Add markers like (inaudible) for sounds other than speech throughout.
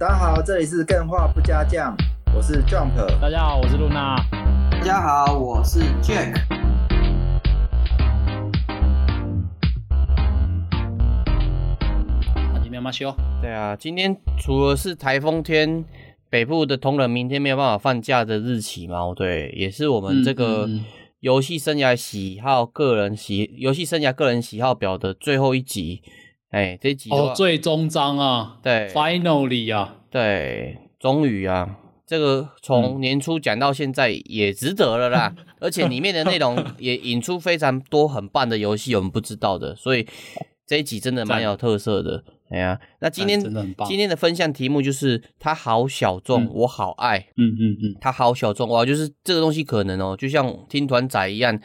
大家好，这里是更画不加酱，我是 Jump。大家好，我是露娜。大家好，我是 Jack。今天马修。对啊，今天除了是台风天，北部的同仁明天没有办法放假的日期嘛？对，也是我们这个游戏生涯喜好个人喜游戏生涯个人喜好表的最后一集。哎，这集哦，最终章啊，对，Finally 啊，对，终于啊，这个从年初讲到现在也值得了啦，(laughs) 嗯、而且里面的内容也引出非常多很棒的游戏，我们不知道的，所以这一集真的蛮有特色的。哎呀，那今天今天的分享题目就是它好小众，嗯、我好爱。嗯嗯嗯，它好小众哇，就是这个东西可能哦，就像听团仔一样，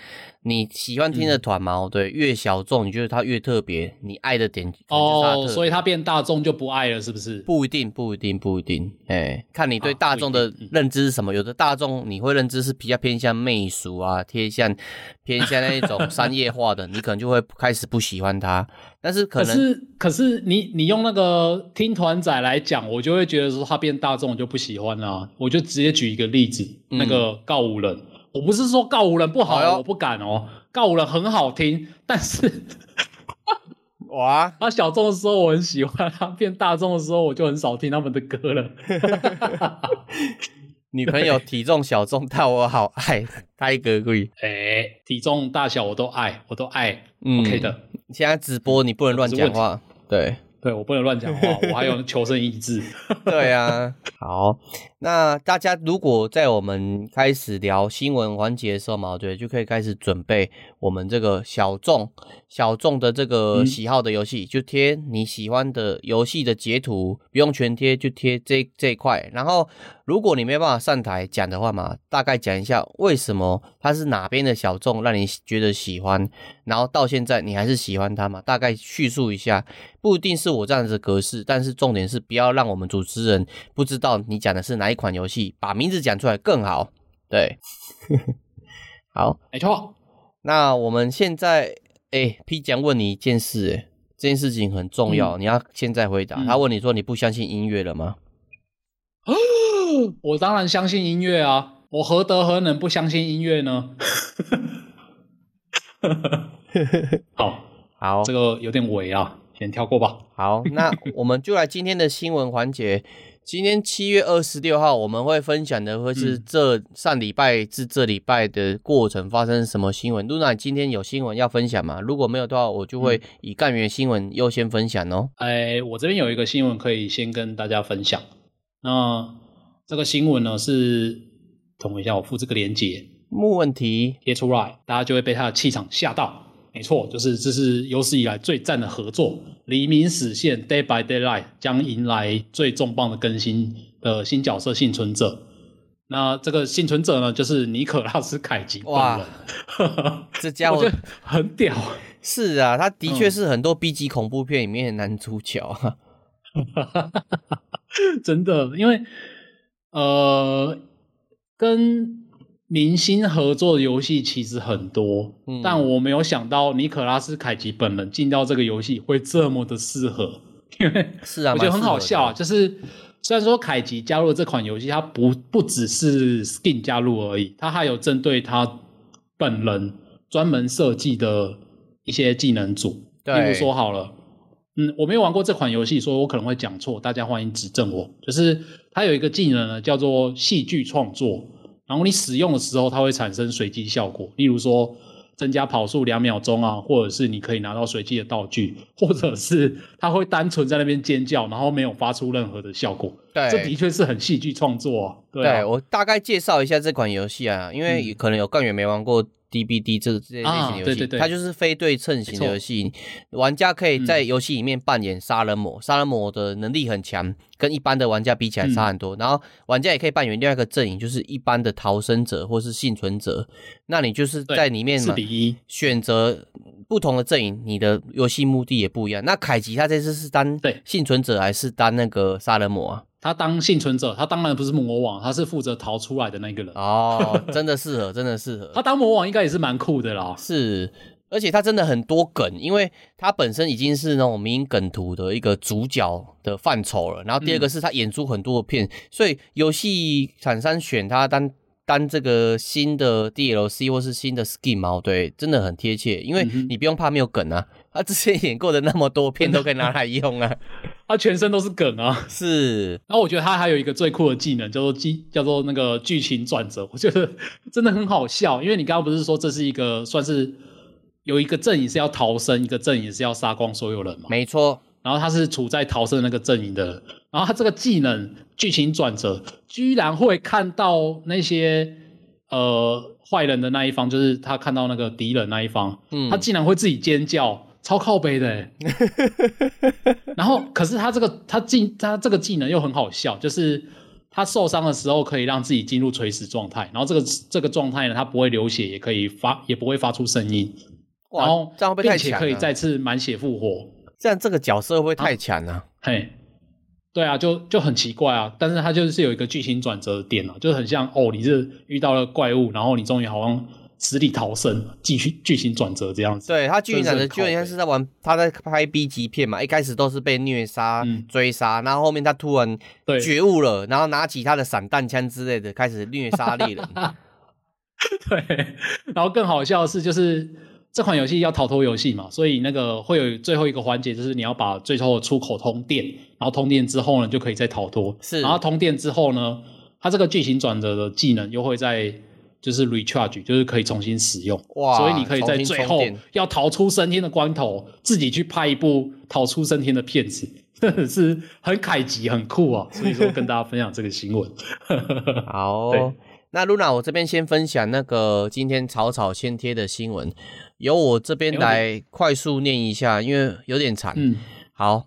你喜欢听的团嘛，嗯、对，越小众你觉得它越特别，你爱的点哦，所以它变大众就不爱了，是不是？不一定，不一定，不一定。哎，看你对大众的认知是什么，有的大众你会认知是比较偏向媚俗啊，偏向偏向那一种 (laughs) 商业化的，你可能就会开始不喜欢它。但是可能，可是可是你你用那个听团仔来讲，我就会觉得说它变大众我就不喜欢啦。我就直接举一个例子，嗯、那个告五人，我不是说告五人不好，哦我不敢哦，告五人很好听，(laughs) 但是哇，他小众的时候我很喜欢，他变大众的时候我就很少听他们的歌了。(laughs) 女朋友体重小众，但我好爱，太可贵。哎、欸，体重大小我都爱，我都爱、嗯、，OK 的。现在直播你不能乱讲话，对。对，我不能乱讲话，(laughs) 我还有求生意志。(laughs) 对啊，(laughs) 好，那大家如果在我们开始聊新闻环节的时候嘛，对，就可以开始准备我们这个小众小众的这个喜好的游戏，嗯、就贴你喜欢的游戏的截图，不用全贴，就贴这这一块。然后，如果你没办法上台讲的话嘛，大概讲一下为什么他是哪边的小众让你觉得喜欢，然后到现在你还是喜欢他嘛，大概叙述一下。不一定是我这样子的格式，但是重点是不要让我们主持人不知道你讲的是哪一款游戏，把名字讲出来更好。对，(laughs) 好，没错。那我们现在，哎、欸，P 酱问你一件事，哎，这件事情很重要，嗯、你要现在回答。嗯、他问你说你不相信音乐了吗？(gasps) (laughs) 我当然相信音乐啊，我何德何能不相信音乐呢？好 (laughs) 好，这个有点伪啊。先跳过吧。好，那我们就来今天的新闻环节。今天七月二十六号，我们会分享的会是这上礼拜至这礼拜的过程发生什么新闻。露娜，你今天有新闻要分享吗？如果没有的话，我就会以干员新闻优先分享哦。哎，我这边有一个新闻可以先跟大家分享。那这个新闻呢是，等我一下，我附这个链接，没问题，贴出来，大家就会被他的气场吓到。没错，就是这是有史以来最赞的合作。黎明实现 Day by Daylight 将迎来最重磅的更新的新角色幸存者。那这个幸存者呢，就是尼可拉斯凯奇。哇，这家 (laughs) 伙很屌。(laughs) 是啊，他的确是很多 B 级恐怖片里面的男主角。(laughs) 真的，因为呃，跟。明星合作的游戏其实很多，嗯、但我没有想到尼可拉斯凯奇本人进到这个游戏会这么的适合，因为是啊，我觉得很好笑啊。就是虽然说凯奇加入了这款游戏，他不不只是 skin 加入而已，他还有针对他本人专门设计的一些技能组。对，例如说好了，嗯，我没有玩过这款游戏，所以我可能会讲错，大家欢迎指正我。就是它有一个技能呢，叫做戏剧创作。然后你使用的时候，它会产生随机效果，例如说增加跑速两秒钟啊，或者是你可以拿到随机的道具，或者是它会单纯在那边尖叫，然后没有发出任何的效果。对，这的确是很戏剧创作啊。对啊，对，我大概介绍一下这款游戏啊，因为可能有干员没玩过。DBD 这这类型的游戏，啊、对对对，它就是非对称型的游戏，玩家可以在游戏里面扮演杀人魔，杀、嗯、人魔的能力很强，跟一般的玩家比起来差很多。嗯、然后玩家也可以扮演另外一个阵营，就是一般的逃生者或是幸存者。那你就是在里面嘛，选择不同的阵营，你的游戏目的也不一样。那凯吉他这次是当幸存者还是当那个杀人魔啊？他当幸存者，他当然不是魔王，他是负责逃出来的那个人。哦，真的适合，真的适合。他当魔王应该也是蛮酷的啦。是，而且他真的很多梗，因为他本身已经是那种迷因梗图的一个主角的范畴了。然后第二个是他演出很多的片，嗯、所以游戏厂商选他当当这个新的 DLC 或是新的 skin 嘛，对，真的很贴切，因为你不用怕没有梗啊。他之前演过的那么多片都可以拿来用啊，(laughs) 他全身都是梗啊。(laughs) 是，然后我觉得他还有一个最酷的技能，叫做剧，叫做那个剧情转折。我觉得真的很好笑，因为你刚刚不是说这是一个算是有一个阵营是要逃生，一个阵营是要杀光所有人嘛？没错。然后他是处在逃生的那个阵营的，然后他这个技能剧情转折，居然会看到那些呃坏人的那一方，就是他看到那个敌人那一方，嗯，他竟然会自己尖叫。超靠背的，(laughs) 然后可是他这个他技他这个技能又很好笑，就是他受伤的时候可以让自己进入垂死状态，然后这个这个状态呢，他不会流血，也可以发也不会发出声音，然后这样会不会太强？并且可以再次满血复活，这样这个角色会不会太强呢？啊？嘿，对啊，就就很奇怪啊，但是他就是有一个剧情转折的点啊，就是很像哦，你是遇到了怪物，然后你终于好像。死里逃生，继续剧情转折这样子。对他剧情转折，就好像是在玩，他在拍 B 级片嘛。一开始都是被虐杀、嗯、追杀，然后后面他突然觉悟了，然后拿起他的散弹枪之类的，开始虐杀猎人。(laughs) 对，然后更好笑的是，就是这款游戏要逃脱游戏嘛，所以那个会有最后一个环节，就是你要把最后的出口通电，然后通电之后呢，就可以再逃脱。是，然后通电之后呢，他这个剧情转折的技能又会在。就是 recharge，就是可以重新使用，哇！所以你可以在最后要逃出升天的关头，自己去拍一部逃出升天的片子，真的是很凯吉，很酷啊！所以说跟大家分享这个新闻。(laughs) 好，那 Luna，我这边先分享那个今天草草先贴的新闻，由我这边来快速念一下，因为有点长。嗯，好。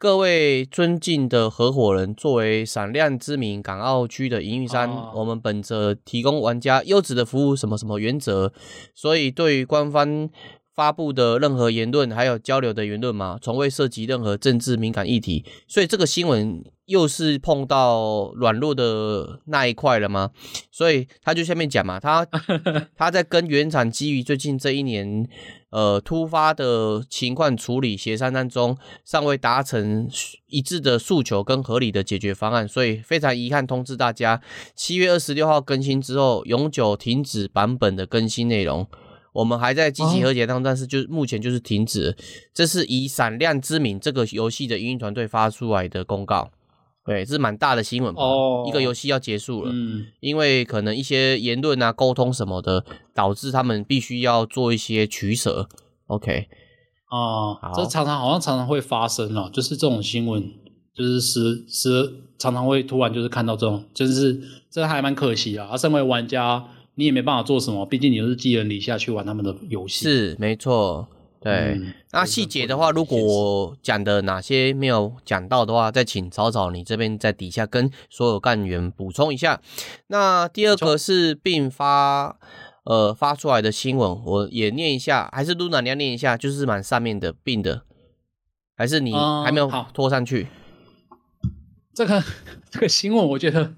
各位尊敬的合伙人，作为闪亮知名港澳区的营运商，哦、我们本着提供玩家优质的服务什么什么原则，所以对于官方发布的任何言论，还有交流的言论嘛，从未涉及任何政治敏感议题。所以这个新闻又是碰到软弱的那一块了吗？所以他就下面讲嘛，他 (laughs) 他在跟原厂基于最近这一年。呃，突发的情况处理协商当中，尚未达成一致的诉求跟合理的解决方案，所以非常遗憾通知大家，七月二十六号更新之后，永久停止版本的更新内容。我们还在积极和解当中，但是就目前就是停止。这是以闪亮之名这个游戏的营运团队发出来的公告。对，这是蛮大的新闻吧？Oh, 一个游戏要结束了，嗯，因为可能一些言论啊、沟通什么的，导致他们必须要做一些取舍。OK，啊，好这常常好像常常会发生哦，就是这种新闻，就是时时常常会突然就是看到这种，就是这还蛮可惜啊。而身为玩家，你也没办法做什么，毕竟你是寄人篱下去玩他们的游戏。是，没错。对，嗯、那细节的话，如果我讲的哪些没有讲到的话，再请草草你这边在底下跟所有干员补充一下。那第二个是并发呃发出来的新闻，我也念一下，还是露娜你要念一下，就是蛮上面的并的，还是你还没有拖上去？嗯、这个 (laughs) 这个新闻，我觉得。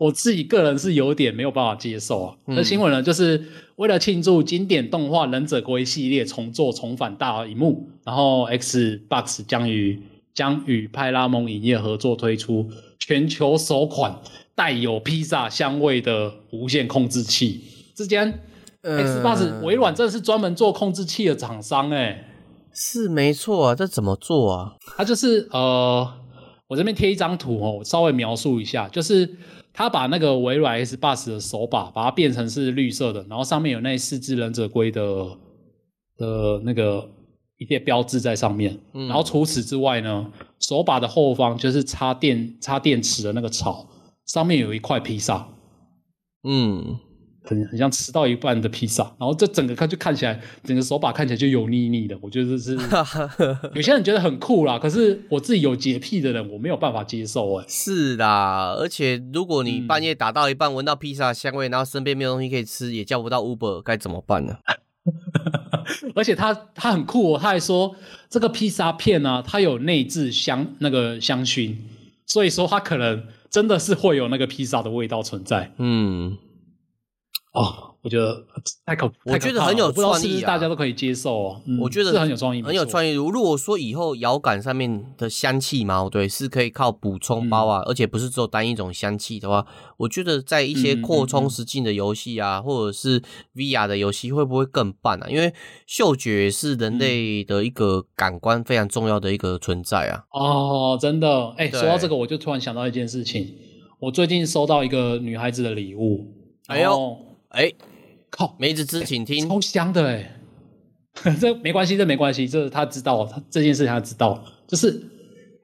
我自己个人是有点没有办法接受啊。那、嗯、新闻呢，就是为了庆祝经典动画《忍者龟》系列重做重返大荧幕，然后 Xbox 将与将与派拉蒙影业合作推出全球首款带有披萨香味的无线控制器。之间、呃、Xbox 微软真的是专门做控制器的厂商诶，是没错啊，这怎么做啊？它就是呃，我这边贴一张图哦，我稍微描述一下，就是。他把那个微软 S Bus 的手把，把它变成是绿色的，然后上面有那四只忍者龟的的那个一些标志在上面。嗯，然后除此之外呢，手把的后方就是插电插电池的那个槽，上面有一块披萨。嗯。很很像吃到一半的披萨，然后这整个看就看起来，整个手把看起来就油腻腻的。我觉得是 (laughs) 有些人觉得很酷啦，可是我自己有洁癖的人，我没有办法接受哎。是啦，而且如果你半夜打到一半闻到披萨香味，然后身边没有东西可以吃，也叫不到 Uber，该怎么办呢？(laughs) 而且他他很酷哦，他还说这个披萨片呢、啊，它有内置香那个香薰，所以说它可能真的是会有那个披萨的味道存在。嗯。哦，我觉得太可，我觉得很有创意啊，大家都可以接受哦。嗯、我觉得是很有创意，很有创意。如果说以后摇杆上面的香气嘛，对，是可以靠补充包啊，嗯、而且不是只有单一种香气的话，我觉得在一些扩充实境的游戏啊，嗯嗯嗯或者是 VR 的游戏会不会更棒啊？因为嗅觉是人类的一个感官非常重要的一个存在啊。哦，真的，哎、欸，说到这个，我就突然想到一件事情，我最近收到一个女孩子的礼物，哎呦，哎。靠，梅子汁，请听，超香的哎，(laughs) 这没关系，这没关系，这他知道，他这件事情他知道，就是，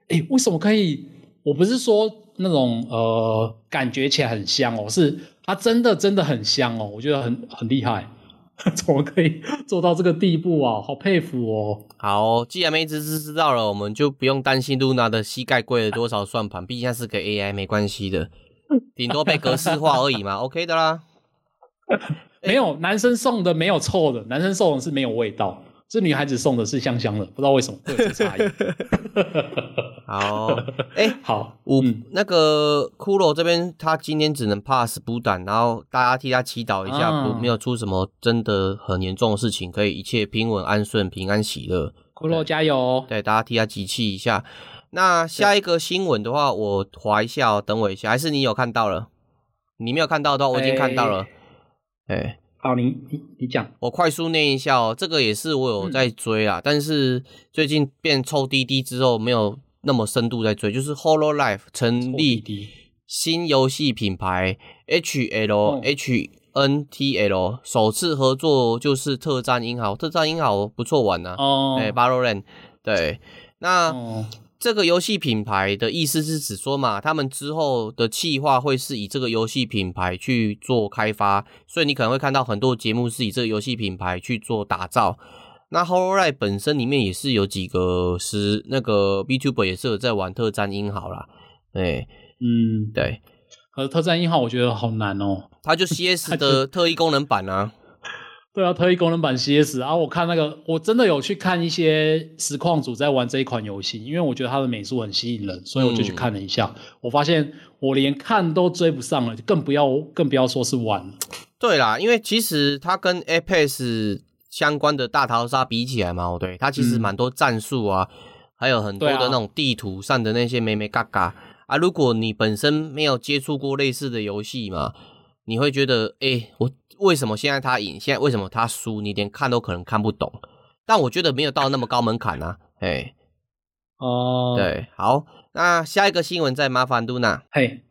哎，为什么可以？我不是说那种呃，感觉起来很香哦，是它真的真的很香哦，我觉得很很厉害，(laughs) 怎么可以做到这个地步啊？好佩服哦！好，既然梅子汁知道了，我们就不用担心露娜的膝盖跪了多少算盘，毕竟它是个 AI，没关系的，(laughs) 顶多被格式化而已嘛，OK 的啦。(laughs) 没有男生送的没有臭的，男生送的是没有味道，这女孩子送的是香香的，不知道为什么会有这差异。(laughs) 好，哎、欸，(laughs) 好，我、嗯、那个骷髅这边他今天只能 pass 补胆，然后大家替他祈祷一下，不、啊、没有出什么真的很严重的事情，可以一切平稳安顺、平安喜乐。骷髅加油！对，大家替他集气一下。那下一个新闻的话，我划一下哦，等我一下，还是你有看到了？你没有看到的话，我已经看到了。欸哎，欸、好，你你你讲，我快速念一下哦。这个也是我有在追啊，嗯、但是最近变臭滴滴之后，没有那么深度在追。就是 h o l o Life 成立新游戏品牌 H L H N T L，首次合作就是特战英豪，特战英豪不错玩呐、啊，哦，哎，《b a r o l a n d 对，那。哦这个游戏品牌的意思是指说嘛，他们之后的企划会是以这个游戏品牌去做开发，所以你可能会看到很多节目是以这个游戏品牌去做打造。那 Hololive 本身里面也是有几个是那个 B Tuber 也是有在玩特战英豪啦，对，嗯，对。可是特战英豪我觉得好难哦，它就 CS 的 (laughs) 特异功能版啊。对啊，特异功能版 CS 啊，我看那个，我真的有去看一些实况组在玩这一款游戏，因为我觉得它的美术很吸引人，所以我就去看了一下。嗯、我发现我连看都追不上了，更不要更不要说是玩。对啦，因为其实它跟 Apex 相关的大逃杀比起来嘛，对，它其实蛮多战术啊，嗯、还有很多的那种地图上的那些美美嘎嘎啊。如果你本身没有接触过类似的游戏嘛，你会觉得，哎，我。为什么现在他赢？现在为什么他输？你连看都可能看不懂。但我觉得没有到那么高门槛啊。哎，哦，对，好，那下一个新闻再麻烦露娜。嘿，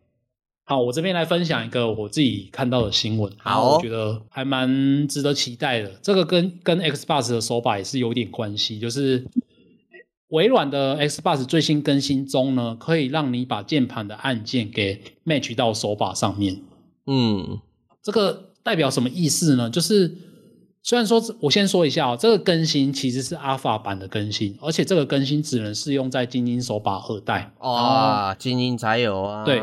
好，我这边来分享一个我自己看到的新闻，好，我觉得还蛮值得期待的。这个跟跟 Xbox 的手把也是有点关系，就是微软的 Xbox 最新更新中呢，可以让你把键盘的按键给 match 到手把上面。嗯，这个。代表什么意思呢？就是虽然说，我先说一下哦，这个更新其实是 Alpha 版的更新，而且这个更新只能适用在精英手把二代啊，精英才有啊。对，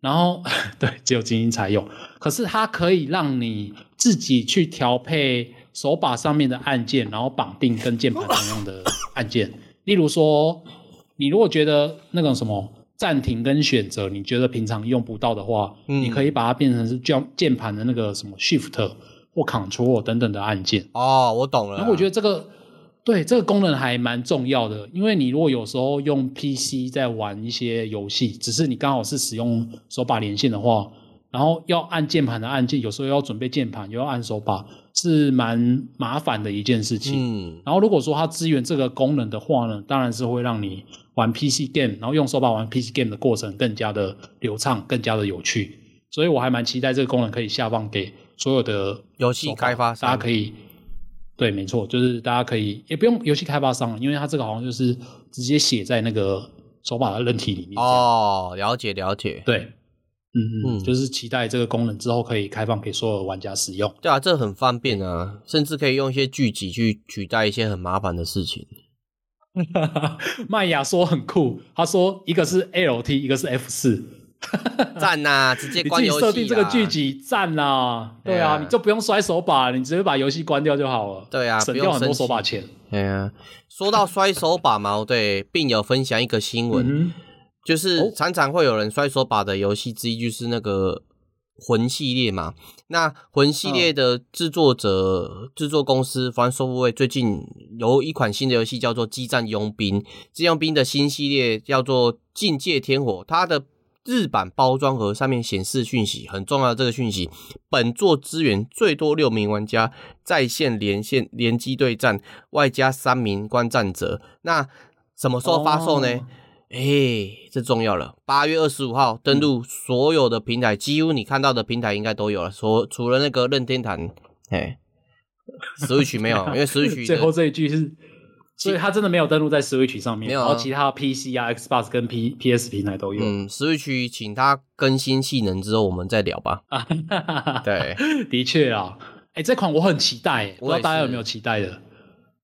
然后 (laughs) 对，只有精英才有。可是它可以让你自己去调配手把上面的按键，然后绑定跟键盘同样的按键。例如说，你如果觉得那个什么。暂停跟选择，你觉得平常用不到的话，嗯、你可以把它变成是键键盘的那个什么 Shift 或 Control 等等的按键。哦，我懂了。然后我觉得这个对这个功能还蛮重要的，因为你如果有时候用 PC 在玩一些游戏，只是你刚好是使用手把连线的话，然后要按键盘的按键，有时候要准备键盘又要按手把，是蛮麻烦的一件事情。嗯。然后如果说它支援这个功能的话呢，当然是会让你。玩 PC game，然后用手把玩 PC game 的过程更加的流畅，更加的有趣，所以我还蛮期待这个功能可以下放给所有的游戏开发商，大家可以，对，没错，就是大家可以也不用游戏开发商，因为它这个好像就是直接写在那个手把的韧体里面。哦，了解了解，对，嗯嗯，嗯就是期待这个功能之后可以开放给所有玩家使用。对啊，这很方便啊，甚至可以用一些聚集去取代一些很麻烦的事情。(laughs) 麦雅说很酷，他说一个是 LT，一个是 F 四，(laughs) 赞呐！直接关游戏，设定这个剧集赞呐！对啊，你就不用摔手把，你直接把游戏关掉就好了。对啊，省掉很多手把钱。对啊，说到摔手把嘛，对，并有分享一个新闻，就是常常会有人摔手把的游戏之一，就是那个魂系列嘛。那魂系列的制作者、制、嗯、作公司 FromSoftware 最近有一款新的游戏叫做《激战佣兵》，《激战佣兵》的新系列叫做《境界天火》，它的日版包装盒上面显示讯息，很重要的这个讯息，本作支援最多六名玩家在线连线联机对战，外加三名观战者。那什么时候发售呢？哦哎、欸，这重要了！八月二十五号登录所有的平台，嗯、几乎你看到的平台应该都有了，除除了那个任天堂，哎，Switch 没有，(laughs) 因为 Switch 最后这一句是，所以它真的没有登录在 Switch 上面，没有、啊，然后其他 PC 啊、Xbox 跟 P PS 平台都有。嗯，Switch 请它更新性能之后，我们再聊吧。(laughs) 对，的确啊，哎、欸，这款我很期待，我不知道大家有没有期待的？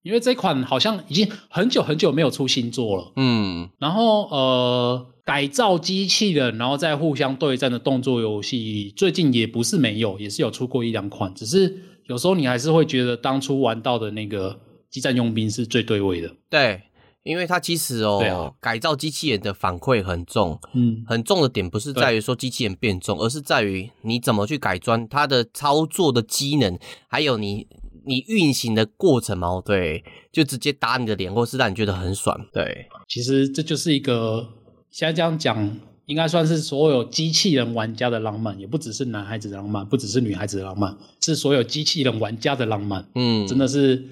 因为这款好像已经很久很久没有出新作了，嗯，然后呃，改造机器人然后再互相对战的动作游戏，最近也不是没有，也是有出过一两款，只是有时候你还是会觉得当初玩到的那个机战佣兵是最对位的。对，因为它其实哦，啊、改造机器人的反馈很重，嗯，很重的点不是在于说机器人变重，而是在于你怎么去改装它的操作的机能，还有你。你运行的过程嘛，对，就直接打你的脸，或是让你觉得很爽。对，其实这就是一个现在这样讲，应该算是所有机器人玩家的浪漫，也不只是男孩子的浪漫，不只是女孩子的浪漫，是所有机器人玩家的浪漫。嗯，真的是，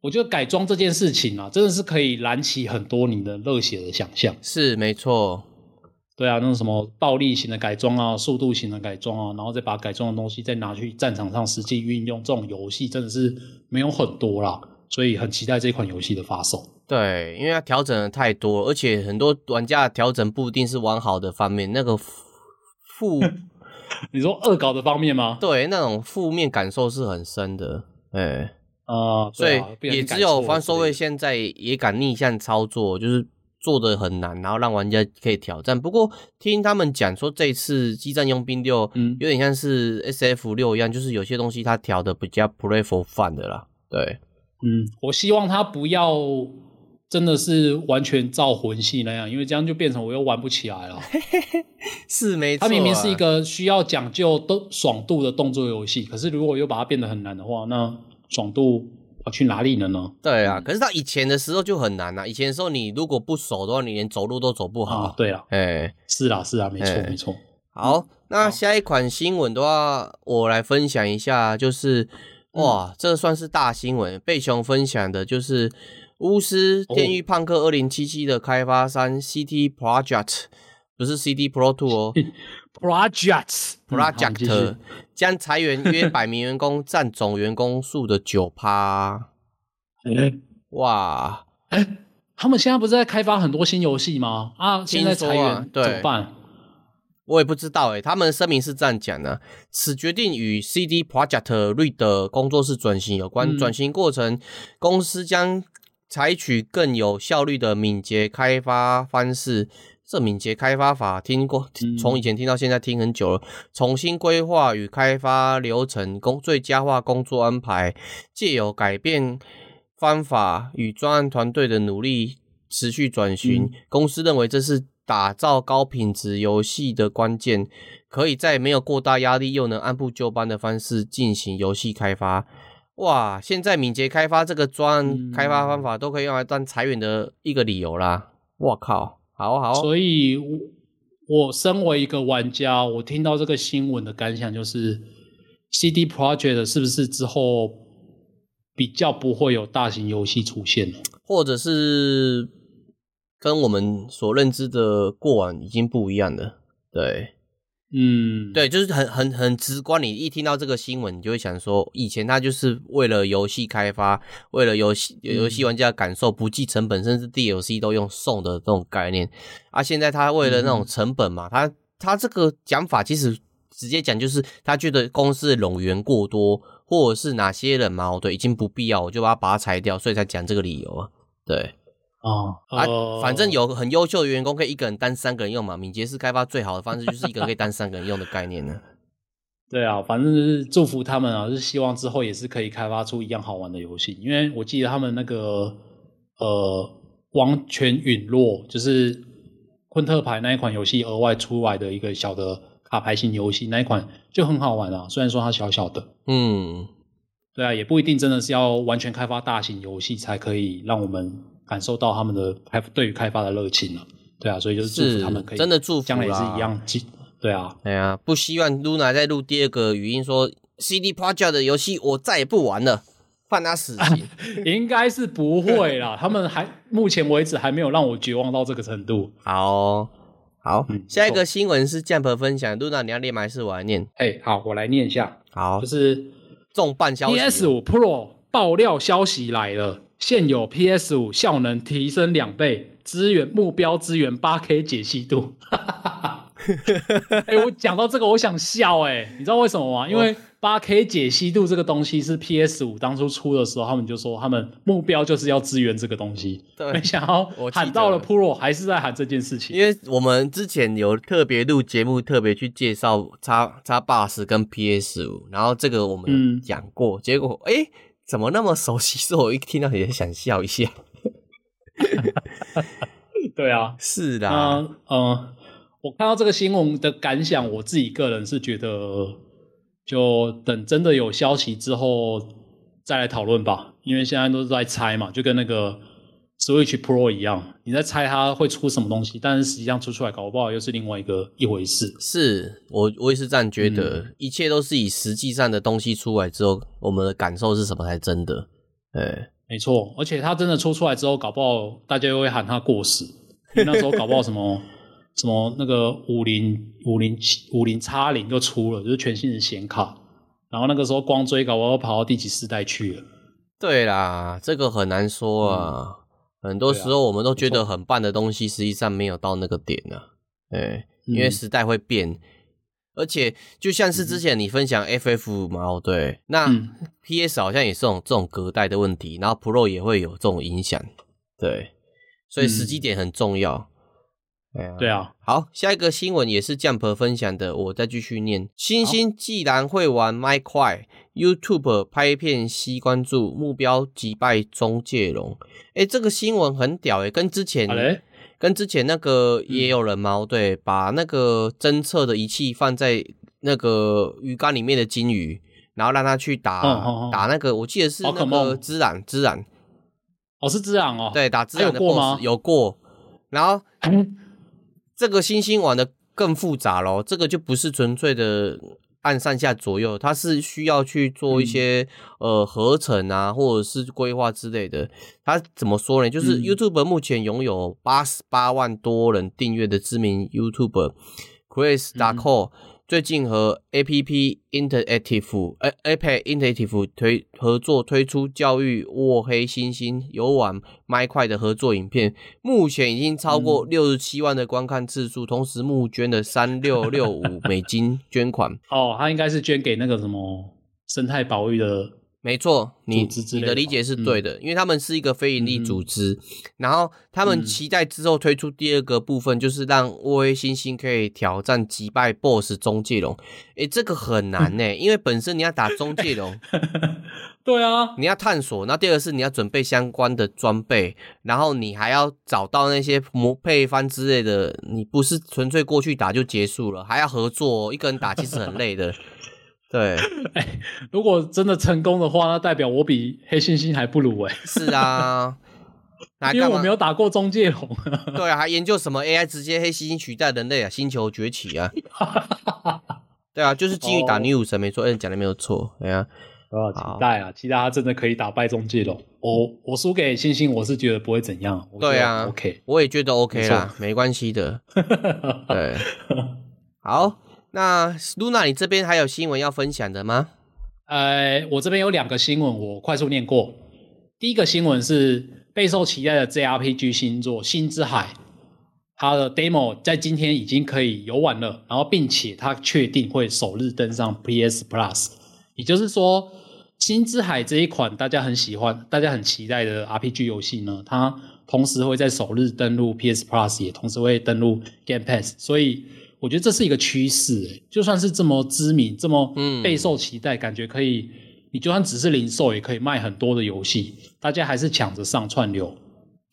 我觉得改装这件事情啊，真的是可以燃起很多你的热血的想象。是，没错。对啊，那种什么暴力型的改装啊，速度型的改装啊，然后再把改装的东西再拿去战场上实际运用，这种游戏真的是没有很多啦，所以很期待这款游戏的发售。对，因为它调整的太多，而且很多玩家的调整不一定是往好的方面，那个负，(laughs) 你说恶搞的方面吗？对，那种负面感受是很深的。哎，啊，所以也只有 FromSoftware 现在也敢逆向操作，就是。做的很难，然后让玩家可以挑战。不过听他们讲说，这次《激战佣兵六》嗯，有点像是 SF 六一样，就是有些东西它调的比较 play for fun 的啦。对，嗯，我希望它不要真的是完全照魂系那样，因为这样就变成我又玩不起来了。(laughs) 是没错，它明明是一个需要讲究都爽度的动作游戏，可是如果又把它变得很难的话，那爽度。跑去哪里了呢？对啊，可是他以前的时候就很难啊。以前的时候，你如果不熟的话，你连走路都走不好。啊、对啊，哎、欸，是啦，是啊，没错，欸、没错。好，那下一款新闻的话，我来分享一下，就是哇，这算是大新闻。贝熊分享的就是巫师《电狱胖客二零七七》的开发商 CT Projekt，不是 CD Pro Two 哦，(laughs) Project Project。将裁员约百名员工，占总员工数的九趴。欸、哇！哎、欸，他们现在不是在开发很多新游戏吗？啊，现在裁员、怎么办？我也不知道哎、欸。他们的声明是这样讲的：此决定与 CD Project Red 的工作室转型有关。转、嗯、型过程，公司将采取更有效率的敏捷开发方式。这敏捷开发法听过，从以前听到现在听很久了。嗯、重新规划与开发流程，工最佳化工作安排，借由改变方法与专案团队的努力持续转型。嗯、公司认为这是打造高品质游戏的关键，可以在没有过大压力又能按部就班的方式进行游戏开发。哇，现在敏捷开发这个专案开发方法都可以用来当裁员的一个理由啦！我靠。好好，所以我，我身为一个玩家，我听到这个新闻的感想就是，CD Project 是不是之后比较不会有大型游戏出现了，或者是跟我们所认知的过往已经不一样了？对。嗯，对，就是很很很直观。你一听到这个新闻，你就会想说，以前他就是为了游戏开发，为了游戏游戏玩家的感受，不计成本，甚至 DLC 都用送的这种概念。啊，现在他为了那种成本嘛，嗯、他他这个讲法其实直接讲就是他觉得公司的冗员过多，或者是哪些人嘛，对，已经不必要，我就把它把它裁掉，所以才讲这个理由啊。对。哦，啊，反正有很优秀的员工可以一个人当三个人用嘛。敏捷式开发最好的方式就是一个人可以当三个人用的概念呢。对啊，反正就是祝福他们啊，是希望之后也是可以开发出一样好玩的游戏。因为我记得他们那个呃，王权陨落就是昆特牌那一款游戏额外出来的一个小的卡牌型游戏，那一款就很好玩啊。虽然说它小小的，嗯，对啊，也不一定真的是要完全开发大型游戏才可以让我们感受到他们的开对于开发的热情了。对啊，所以就是祝福他们可以真的祝福，将来也是一样。对啊，对啊，不希望 Luna 再录第二个语音说 CD Project 的游戏我再也不玩了，判他死刑。(laughs) 应该是不会啦，(laughs) 他们还目前为止还没有让我绝望到这个程度。好好，嗯、下一个新闻是 Jump 分享，Luna 你要念吗？还是我来念？哎，好，我来念一下。好，就是重磅消息，PS 五 Pro 爆料消息来了，现有 PS 五效能提升两倍。支援目标支援八 K 解析度，(laughs) 哎、欸，我讲到这个，我想笑哎、欸，你知道为什么吗？因为八 K 解析度这个东西是 PS 五当初出的时候，他们就说他们目标就是要支援这个东西。对，没想到喊到了 Pro 还是在喊这件事情。因为我们之前有特别录节目，特别去介绍叉叉 bus 跟 PS 五，然后这个我们讲过，嗯、结果哎、欸，怎么那么熟悉？是我一听到也想笑一下。(laughs) 对啊，是的。嗯嗯，我看到这个新闻的感想，我自己个人是觉得，就等真的有消息之后再来讨论吧。因为现在都是在猜嘛，就跟那个 Switch Pro 一样，你在猜它会出什么东西，但是实际上出出来搞不好又是另外一个一回事。是我我也是这样觉得，嗯、一切都是以实际上的东西出来之后，我们的感受是什么才真的。对。没错，而且它真的出出来之后，搞不好大家又会喊它过时。那时候搞不好什么什么那个五零五零七五零叉零就出了，就是全新的显卡。然后那个时候光追搞不好跑到第几世代去了。对啦，这个很难说啊。嗯、很多时候我们都觉得很棒的东西，实际上没有到那个点呢、啊。对，因为时代会变。嗯而且就像是之前你分享 FF 嘛，哦对，那 PS 好像也是这种这种隔代的问题，然后 Pro 也会有这种影响，对，所以时机点很重要。嗯、对啊，好，下一个新闻也是 Jump 分享的，我再继续念。星星既然会玩麦块，YouTube 拍片吸关注，目标击败中介龙。诶，这个新闻很屌诶，跟之前。跟之前那个也有人猫，嗯、对，把那个侦测的仪器放在那个鱼缸里面的金鱼，然后让它去打、打那个，我记得是那个孜然孜然，哦是孜然哦，对，打孜然的 boss, 有过吗？有过，然后、嗯、这个星星玩的更复杂咯，这个就不是纯粹的。按上下左右，它是需要去做一些、嗯、呃合成啊，或者是规划之类的。它怎么说呢？就是 YouTube 目前拥有八十八万多人订阅的知名 YouTuber Chris Darko。最近和 APP Interactive 呃 APP Interactive 推合作推出教育沃黑猩猩游玩麦块的合作影片，目前已经超过六十七万的观看次数，嗯、同时募捐了三六六五美金捐款。(laughs) 哦，他应该是捐给那个什么生态保育的。没错，你你的理解是对的，嗯、因为他们是一个非营利组织，嗯、然后他们期待之后推出第二个部分，就是让沃黑猩猩可以挑战击败 BOSS 中介龙。诶，这个很难 (laughs) 呢，因为本身你要打中介龙，(laughs) 对啊，你要探索，那第二个是你要准备相关的装备，然后你还要找到那些模配方之类的，你不是纯粹过去打就结束了，还要合作，一个人打其实很累的。对，(laughs) 哎、欸，如果真的成功的话，那代表我比黑猩猩还不如哎。是啊，(laughs) 因为我没有打过中介龙。对啊，还研究什么 AI 直接黑猩猩取代人类啊？星球崛起啊？(laughs) 对啊，就是基于打女武神，没错，哎，讲的没有错。哎呀，啊，期待啊，期待他真的可以打败中介龙。我我输给猩猩，我是觉得不会怎样。对啊，OK，我也觉得 OK 啦，没关系的。对，好。那 Luna，你这边还有新闻要分享的吗？呃，我这边有两个新闻，我快速念过。第一个新闻是备受期待的 JRPG 新作《星之海》，它的 demo 在今天已经可以游玩了，然后并且它确定会首日登上 PS Plus，也就是说，《星之海》这一款大家很喜欢、大家很期待的 RPG 游戏呢，它同时会在首日登陆 PS Plus，也同时会登录 Game Pass，所以。我觉得这是一个趋势，诶，就算是这么知名、这么备受期待，嗯、感觉可以，你就算只是零售也可以卖很多的游戏，大家还是抢着上串流。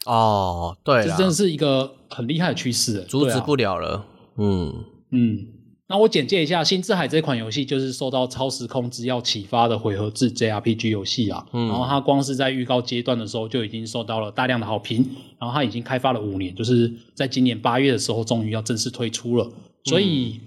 哦，对，这真的是一个很厉害的趋势，阻止不了了。嗯嗯，那我简介一下《新之海》这款游戏，就是受到超时空之钥启发的回合制 JRPG 游戏啊。嗯，然后它光是在预告阶段的时候就已经受到了大量的好评，然后它已经开发了五年，就是在今年八月的时候终于要正式推出了。所以，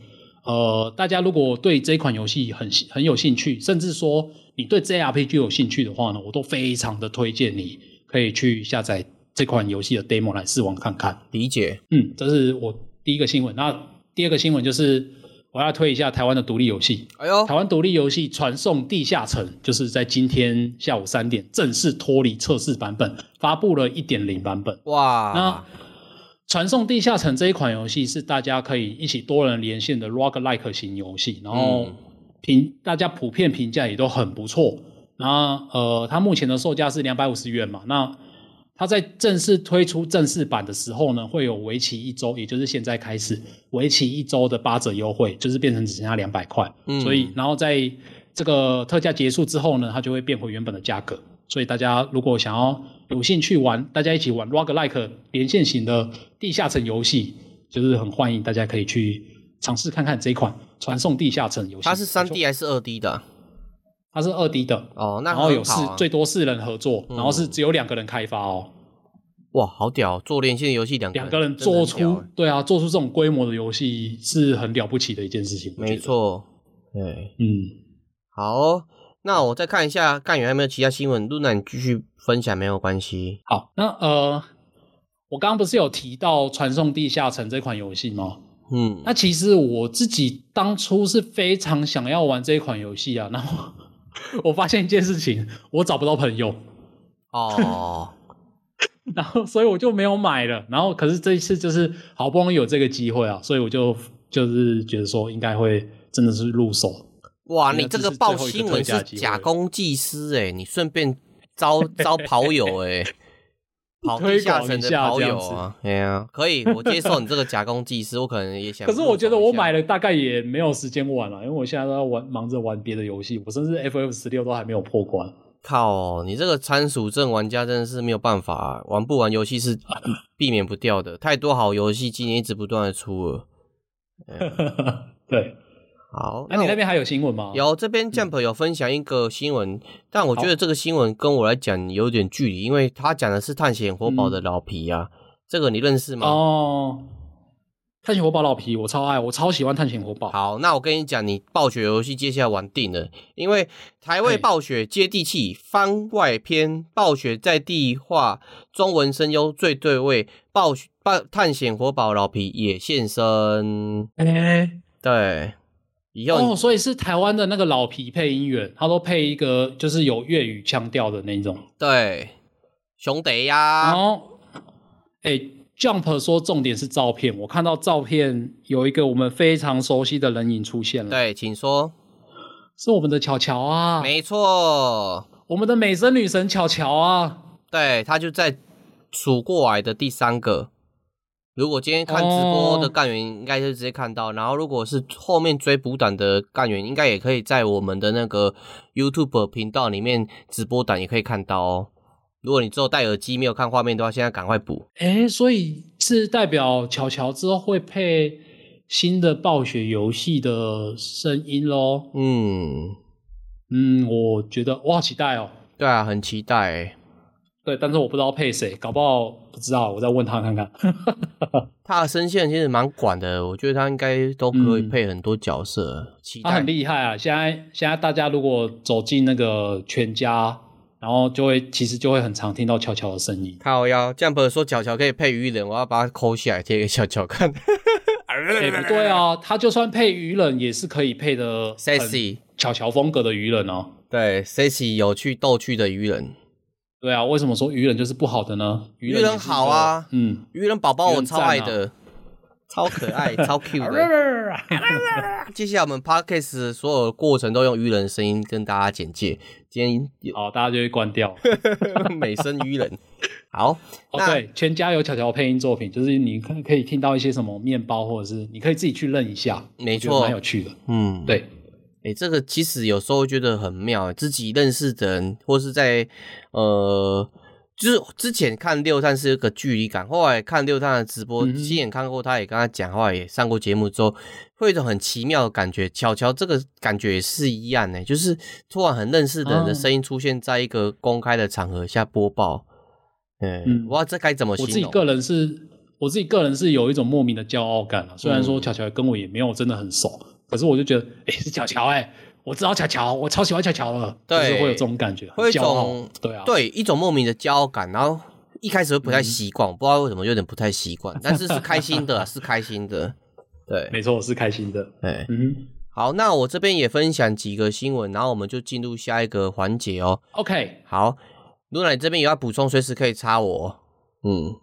嗯、呃，大家如果对这款游戏很很有兴趣，甚至说你对 JRPG 有兴趣的话呢，我都非常的推荐你可以去下载这款游戏的 demo 来试玩看看。理解，嗯，这是我第一个新闻。那第二个新闻就是。我要推一下台湾的独立游戏。哎呦，台湾独立游戏《传送地下城》就是在今天下午三点正式脱离测试版本，发布了一点零版本。哇！那《传送地下城》这一款游戏是大家可以一起多人连线的 roguelike 型游戏，然后评、嗯、大家普遍评价也都很不错。然后呃，它目前的售价是两百五十元嘛？那它在正式推出正式版的时候呢，会有为期一周，也就是现在开始为期一周的八折优惠，就是变成只剩下两百块。嗯，所以然后在这个特价结束之后呢，它就会变回原本的价格。所以大家如果想要有兴趣玩，大家一起玩 roguelike 连线型的地下城游戏，就是很欢迎大家可以去尝试看看这一款传送地下城游戏。它是三 D 还是二 D 的？它是二 D 的哦，那、啊、然后有四最多四人合作，嗯、然后是只有两个人开发哦。哇，好屌！做连线游戏两两个人做出对啊，做出这种规模的游戏是很了不起的一件事情。没错，对，嗯，好，那我再看一下干员还有没有其他新闻。露娜，你继续分享没有关系。好，那呃，我刚刚不是有提到《传送地下城》这款游戏吗？嗯，那其实我自己当初是非常想要玩这款游戏啊，然后。我发现一件事情，我找不到朋友哦，(laughs) 然后所以我就没有买了。然后可是这一次就是好不容易有这个机会啊，所以我就就是觉得说应该会真的是入手。哇，你这个报新闻是假公济私诶，你顺便招 (laughs) 招跑友诶。(laughs) 跑地下城的跑友啊，对啊，可以，我接受你这个假公济私，我可能也想。可是我觉得我买了大概也没有时间玩了，因为我现在都在玩，忙着玩别的游戏，我甚至 FF 十六都还没有破关。靠，你这个参数症玩家真的是没有办法啊，玩不玩游戏是 (coughs) 避免不掉的，太多好游戏今年一直不断的出了。(laughs) 对。好，那、啊、你那边还有新闻吗？有，这边 Jump 有分享一个新闻，嗯、但我觉得这个新闻跟我来讲有点距离，因为他讲的是探险活宝的老皮啊，嗯、这个你认识吗？哦，探险活宝老皮我超爱，我超喜欢探险活宝。好，那我跟你讲，你暴雪游戏接下来玩定了，因为台位暴雪接地气番外篇，暴雪在地化中文声优最对位，暴雪探险活宝老皮也现身。哎、欸，对。以后哦，所以是台湾的那个老皮配音员，他都配一个就是有粤语腔调的那种。对，兄弟呀。然后，哎、欸、，Jump 说重点是照片，我看到照片有一个我们非常熟悉的人影出现了。对，请说，是我们的巧巧啊。没错，我们的美声女神巧巧啊。对，她就在数过来的第三个。如果今天看直播的干员，应该是直接看到。Oh. 然后，如果是后面追补档的干员，应该也可以在我们的那个 YouTube 频道里面直播档也可以看到哦。如果你之后戴耳机没有看画面的话，现在赶快补。诶，所以是代表巧巧之后会配新的暴雪游戏的声音咯。嗯嗯，我觉得我好期待哦。对啊，很期待。对，但是我不知道配谁，搞不好不知道，我再问他看看。(laughs) 他的声线其实蛮广的，我觉得他应该都可以配很多角色。嗯、他很厉害啊！现在现在大家如果走进那个全家，然后就会其实就会很常听到巧巧的声音。靠腰，Jump 说巧巧可以配鱼人，我要把它抠下来贴给巧巧看。哎，不对啊，他就算配鱼人也是可以配的，sexy 巧巧风格的鱼人哦。对，sexy 有趣逗趣的鱼人。对啊，为什么说愚人就是不好的呢？愚人，好啊，嗯，愚人宝宝我超爱的，啊、超可爱，(laughs) 超 cute 的。接下来我们 podcast 所有的过程都用愚人声音跟大家简介。今天好，大家就会关掉。(laughs) 美声愚人，好。哦，对，全家有巧巧配音作品，就是你可可以听到一些什么面包，或者是你可以自己去认一下，没错，蛮有趣的。嗯，对。哎，这个其实有时候觉得很妙，自己认识的人或是在呃就是之前看六探是一个距离感，后来看六探的直播，亲、嗯、眼看过，他也跟他讲话，也上过节目之后，会有一种很奇妙的感觉。巧巧这个感觉也是一样呢，就是突然很认识的人的声音出现在一个公开的场合下播报。嗯，嗯我不知道这该怎么形容？我自己个人是，我自己个人是有一种莫名的骄傲感啊。虽然说巧巧跟我也没有真的很熟，可是我就觉得，哎、欸，是巧巧哎。我知道巧巧，我超喜欢巧巧了，对，就是会有这种感觉，会有一种对啊，对一种莫名的骄傲感，然后一开始会不太习惯，嗯、不知道为什么有点不太习惯，(laughs) 但是是开心的，是开心的，对，没错，是开心的，哎，嗯，好，那我这边也分享几个新闻，然后我们就进入下一个环节哦。OK，好，露娜你这边有要补充，随时可以插我，嗯。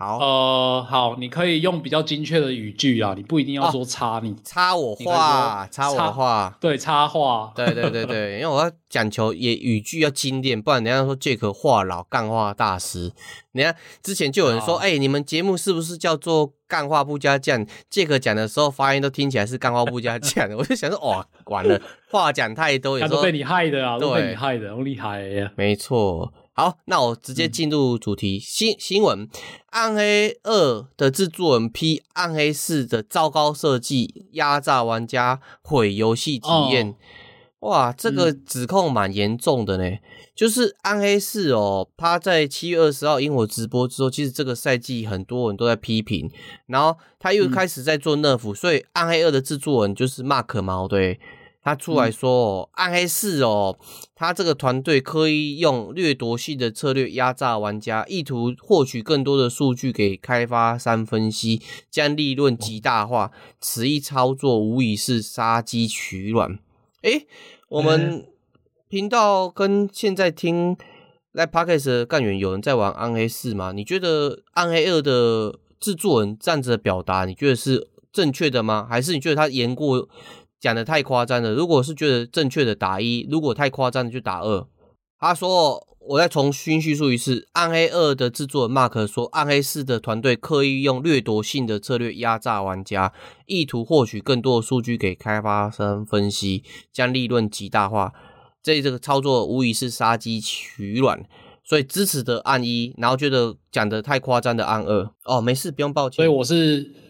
好，呃，好，你可以用比较精确的语句啊，你不一定要说插你，插我话，插我话，对，插话，对对对对，因为我要讲求也语句要精炼，不然人家说杰克话痨干话大师，你看之前就有人说，哎、欸，你们节目是不是叫做干话不加酱？杰克讲的时候发音都听起来是干话不加 (laughs) 酱，我就想说，哇，完了，话讲太多，也都被你害的啊，都被你害的，好厉害呀，没错。好，那我直接进入主题。嗯、新新闻，《暗黑二》的制作人批《暗黑四》的糟糕设计，压榨玩家，毁游戏体验。哦、哇，这个指控蛮严重的呢。嗯、就是《暗黑四》哦，他在七月二十号因我直播之后，其实这个赛季很多人都在批评，然后他又开始在做 nerf，、嗯、所以《暗黑二》的制作人就是 Mark 毛对。他出来说、暗黑四哦，他这个团队刻意用掠夺性的策略压榨玩家，意图获取更多的数据给开发商分析，将利润极大化。此一操作无疑是杀鸡取卵。诶，我们频道跟现在听 Podcast 的干员有人在玩暗黑四吗？你觉得暗黑二的制作人这样子的表达，你觉得是正确的吗？还是你觉得他言过？讲的太夸张了，如果是觉得正确的打一，如果太夸张的就打二。他说，我再重新叙述一次，《暗黑二》的制作人 Mark 说，《暗黑四》的团队刻意用掠夺性的策略压榨玩家，意图获取更多的数据给开发商分析，将利润极大化。这这个操作无疑是杀鸡取卵，所以支持的按一，然后觉得讲的太夸张的按二。哦，没事，不用抱歉。所以我是。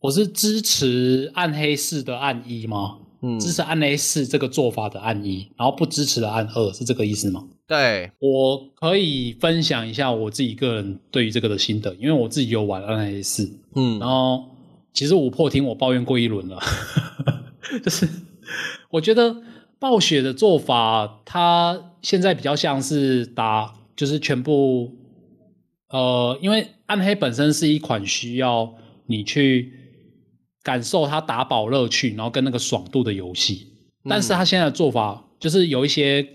我是支持暗黑四的暗一吗？嗯，支持暗黑四这个做法的暗一，然后不支持的暗二，是这个意思吗？对，我可以分享一下我自己个人对于这个的心得，因为我自己有玩暗黑四，嗯，然后其实五破听我抱怨过一轮了，(laughs) 就是我觉得暴雪的做法，它现在比较像是打，就是全部，呃，因为暗黑本身是一款需要你去。感受他打宝乐趣，然后跟那个爽度的游戏，但是他现在的做法就是有一些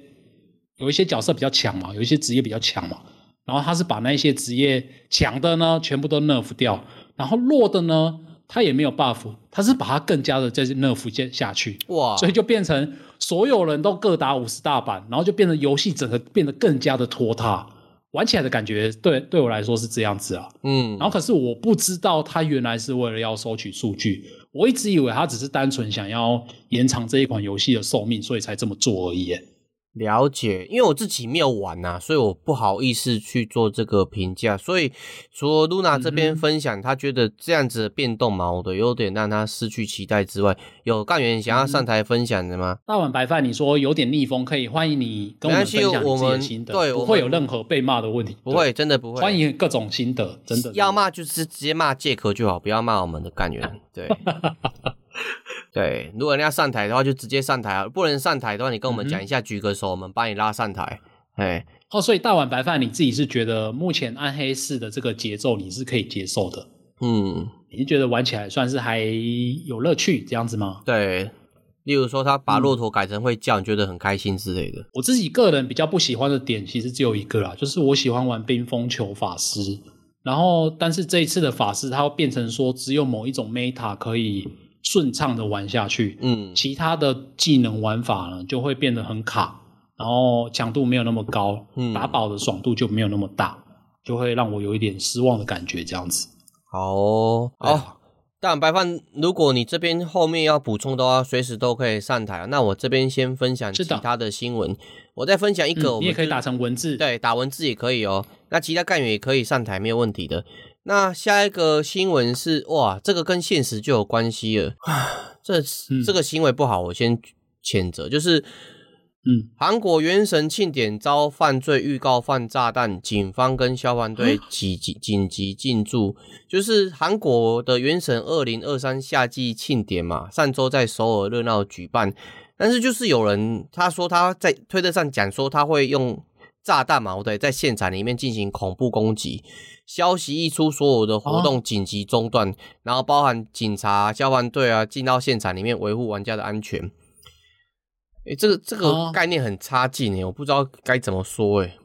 有一些角色比较强嘛，有一些职业比较强嘛，然后他是把那些职业强的呢全部都 nerf 掉，然后弱的呢他也没有 buff，他是把它更加的再 nerf 下去，哇，所以就变成所有人都各打五十大板，然后就变成游戏整个变得更加的拖沓。玩起来的感觉对对我来说是这样子啊，嗯，然后可是我不知道他原来是为了要收取数据，我一直以为他只是单纯想要延长这一款游戏的寿命，所以才这么做而已。了解，因为我自己没有玩呐、啊，所以我不好意思去做这个评价。所以除了露娜这边分享，他、嗯、觉得这样子的变动毛的有点让他失去期待之外，有干员想要上台分享的吗？嗯、大碗白饭，你说有点逆风，可以欢迎你跟我们分享你自己的心得，对，不会有任何被骂的问题，不会，真的不会。欢迎各种心得，真的要骂就是直接骂借口就好，不要骂我们的干员。对。(laughs) 对，如果你要上台的话，就直接上台啊！不能上台的话，你跟我们讲一下，举个手，我们帮你拉上台。哎，哦，所以大碗白饭，你自己是觉得目前暗黑四的这个节奏你是可以接受的？嗯，你是觉得玩起来算是还有乐趣这样子吗？对，例如说他把骆驼改成会叫，你觉得很开心之类的。我自己个人比较不喜欢的点，其实只有一个啦，就是我喜欢玩冰封球法师，然后但是这一次的法师，它会变成说只有某一种 meta 可以。顺畅的玩下去，嗯，其他的技能玩法呢就会变得很卡，然后强度没有那么高，嗯，打宝的爽度就没有那么大，就会让我有一点失望的感觉，这样子。好哦，好，但白饭，如果你这边后面要补充的话，随时都可以上台。那我这边先分享其他的新闻，我再分享一个你也可以打成文字，对，打文字也可以哦。那其他干员也可以上台，没有问题的。那下一个新闻是，哇，这个跟现实就有关系了。这这个行为不好，我先谴责，就是。嗯，韩国原神庆典遭犯罪预告放炸弹，警方跟消防队紧急紧急进驻。就是韩国的元神二零二三夏季庆典嘛，上周在首尔热闹举办，但是就是有人他说他在推特上讲说他会用炸弹嘛，对，在现场里面进行恐怖攻击。消息一出，所有的活动紧急中断，然后包含警察、消防队啊进到现场里面维护玩家的安全。哎、欸，这个这个概念很差劲哎，我不知道该怎么说哎。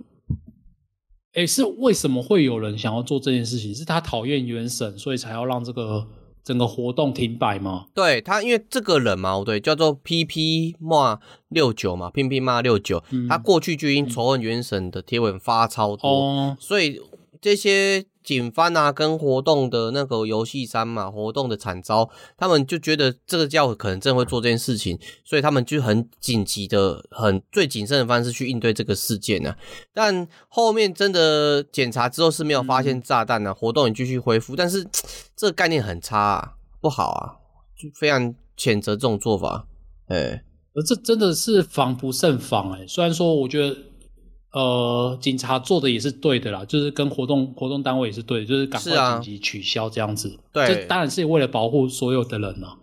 哎，是为什么会有人想要做这件事情？是他讨厌原神，所以才要让这个整个活动停摆吗？对他，因为这个人嘛，对，叫做 PP 骂六九嘛，PP 骂六九，他过去就已经仇恨原神的贴文发超多，嗯、所以这些。警方啊，跟活动的那个游戏商嘛，活动的惨遭，他们就觉得这个家伙可能真会做这件事情，所以他们就很紧急的、很最谨慎的方式去应对这个事件呢、啊。但后面真的检查之后是没有发现炸弹呢、啊，活动也继续恢复。但是这个概念很差，啊，不好啊，就非常谴责这种做法。哎，而这真的是防不胜防哎。虽然说我觉得。呃，警察做的也是对的啦，就是跟活动活动单位也是对的，就是赶快紧急取消这样子。对，这当然是为了保护所有的人啊。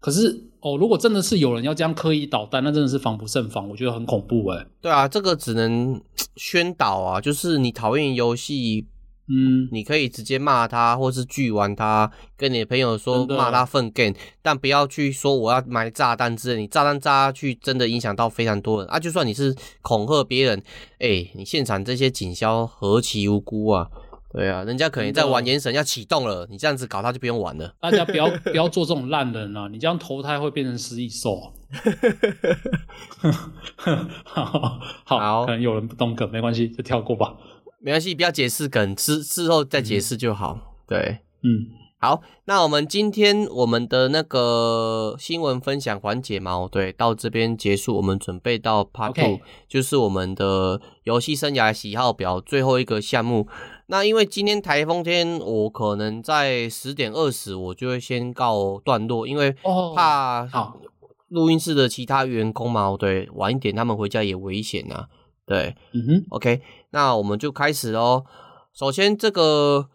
可是哦，如果真的是有人要这样刻意捣蛋，那真的是防不胜防，我觉得很恐怖哎。对啊，这个只能 (tsk) 宣导啊，就是你讨厌游戏。嗯，你可以直接骂他，或是拒玩他，跟你的朋友说骂他粪 gay，但不要去说我要买炸弹之类。你炸弹炸下去，真的影响到非常多人啊！就算你是恐吓别人，哎、欸，你现场这些警消何其无辜啊！对啊，人家可能在玩眼神要启动了，你这样子搞他就不用玩了。大家不要不要做这种烂人啊！你这样投胎会变成失忆兽。好，(laughs) (laughs) 好，好，可能有人不懂梗，没关系，就跳过吧。没关系，不要解释梗，之之后再解释就好。嗯、对，嗯，好，那我们今天我们的那个新闻分享环节嘛，对，到这边结束，我们准备到 Part Two. 就是我们的游戏生涯喜好表最后一个项目。那因为今天台风天，我可能在十点二十我就会先告段落，因为怕录音室的其他员工嘛，对，晚一点他们回家也危险啊。对，嗯哼，OK。那我们就开始喽。首先，这个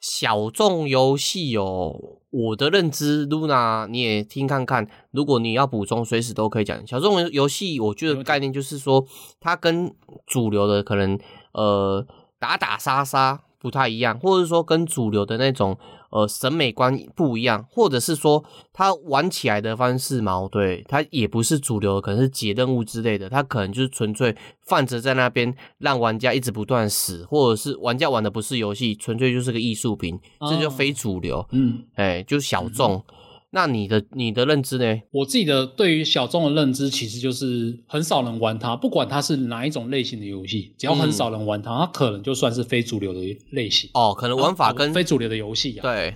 小众游戏哦，我的认知，Luna 你也听看看。如果你要补充，随时都可以讲。小众游戏，我觉得概念就是说，它跟主流的可能呃打打杀杀不太一样，或者说跟主流的那种。呃，审美观不一样，或者是说他玩起来的方式嘛，对，他也不是主流，可能是解任务之类的，他可能就是纯粹放着在那边，让玩家一直不断死，或者是玩家玩的不是游戏，纯粹就是个艺术品，这就非主流，嗯，哎，就是小众。嗯那你的你的认知呢？我自己的对于小众的认知，其实就是很少人玩它，不管它是哪一种类型的游戏，只要很少人玩它，它可能就算是非主流的类型。哦，可能玩法跟、啊、非主流的游戏啊。对，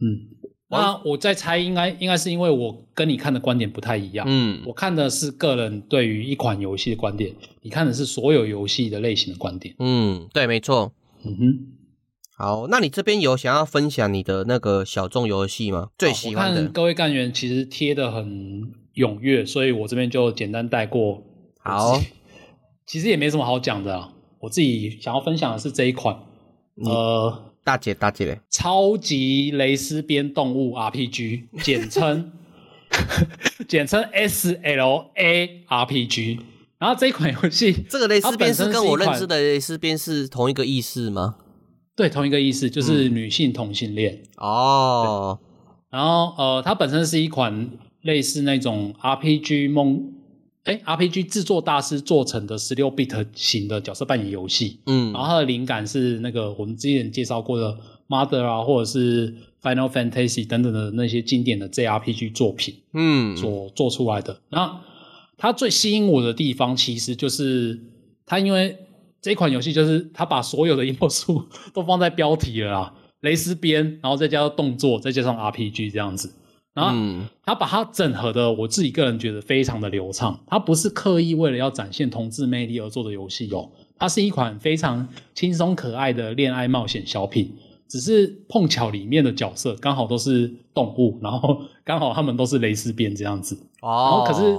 嗯，那我在猜应该，应该应该是因为我跟你看的观点不太一样。嗯，我看的是个人对于一款游戏的观点，你看的是所有游戏的类型的观点。嗯，对，没错。嗯哼。好，那你这边有想要分享你的那个小众游戏吗？最喜欢的。各位干员其实贴的很踊跃，所以我这边就简单带过。好，(laughs) 其实也没什么好讲的啊。我自己想要分享的是这一款，呃，大姐大姐嘞，超级蕾丝边动物 RPG，(laughs) 简称简称 SLA RPG。然后这一款游戏，这个蕾丝边是跟我认知的蕾丝边是同一个意思吗？对，同一个意思，就是女性同性恋、嗯、哦。然后呃，它本身是一款类似那种 RPG 梦，哎，RPG 制作大师做成的十六 bit 型的角色扮演游戏。嗯，然后它的灵感是那个我们之前介绍过的 Mother 啊，或者是 Final Fantasy 等等的那些经典的 JRPG 作品，嗯，所做出来的。然后它最吸引我的地方，其实就是它因为。这款游戏就是他把所有的要素都放在标题了啦，(laughs) 蕾丝边，然后再加上动作，再加上 RPG 这样子。然后他把它整合的，我自己个人觉得非常的流畅。它不是刻意为了要展现同志魅力而做的游戏哦，它是一款非常轻松可爱的恋爱冒险小品。只是碰巧里面的角色刚好都是动物，然后刚好他们都是蕾丝边这样子。哦。然后可是，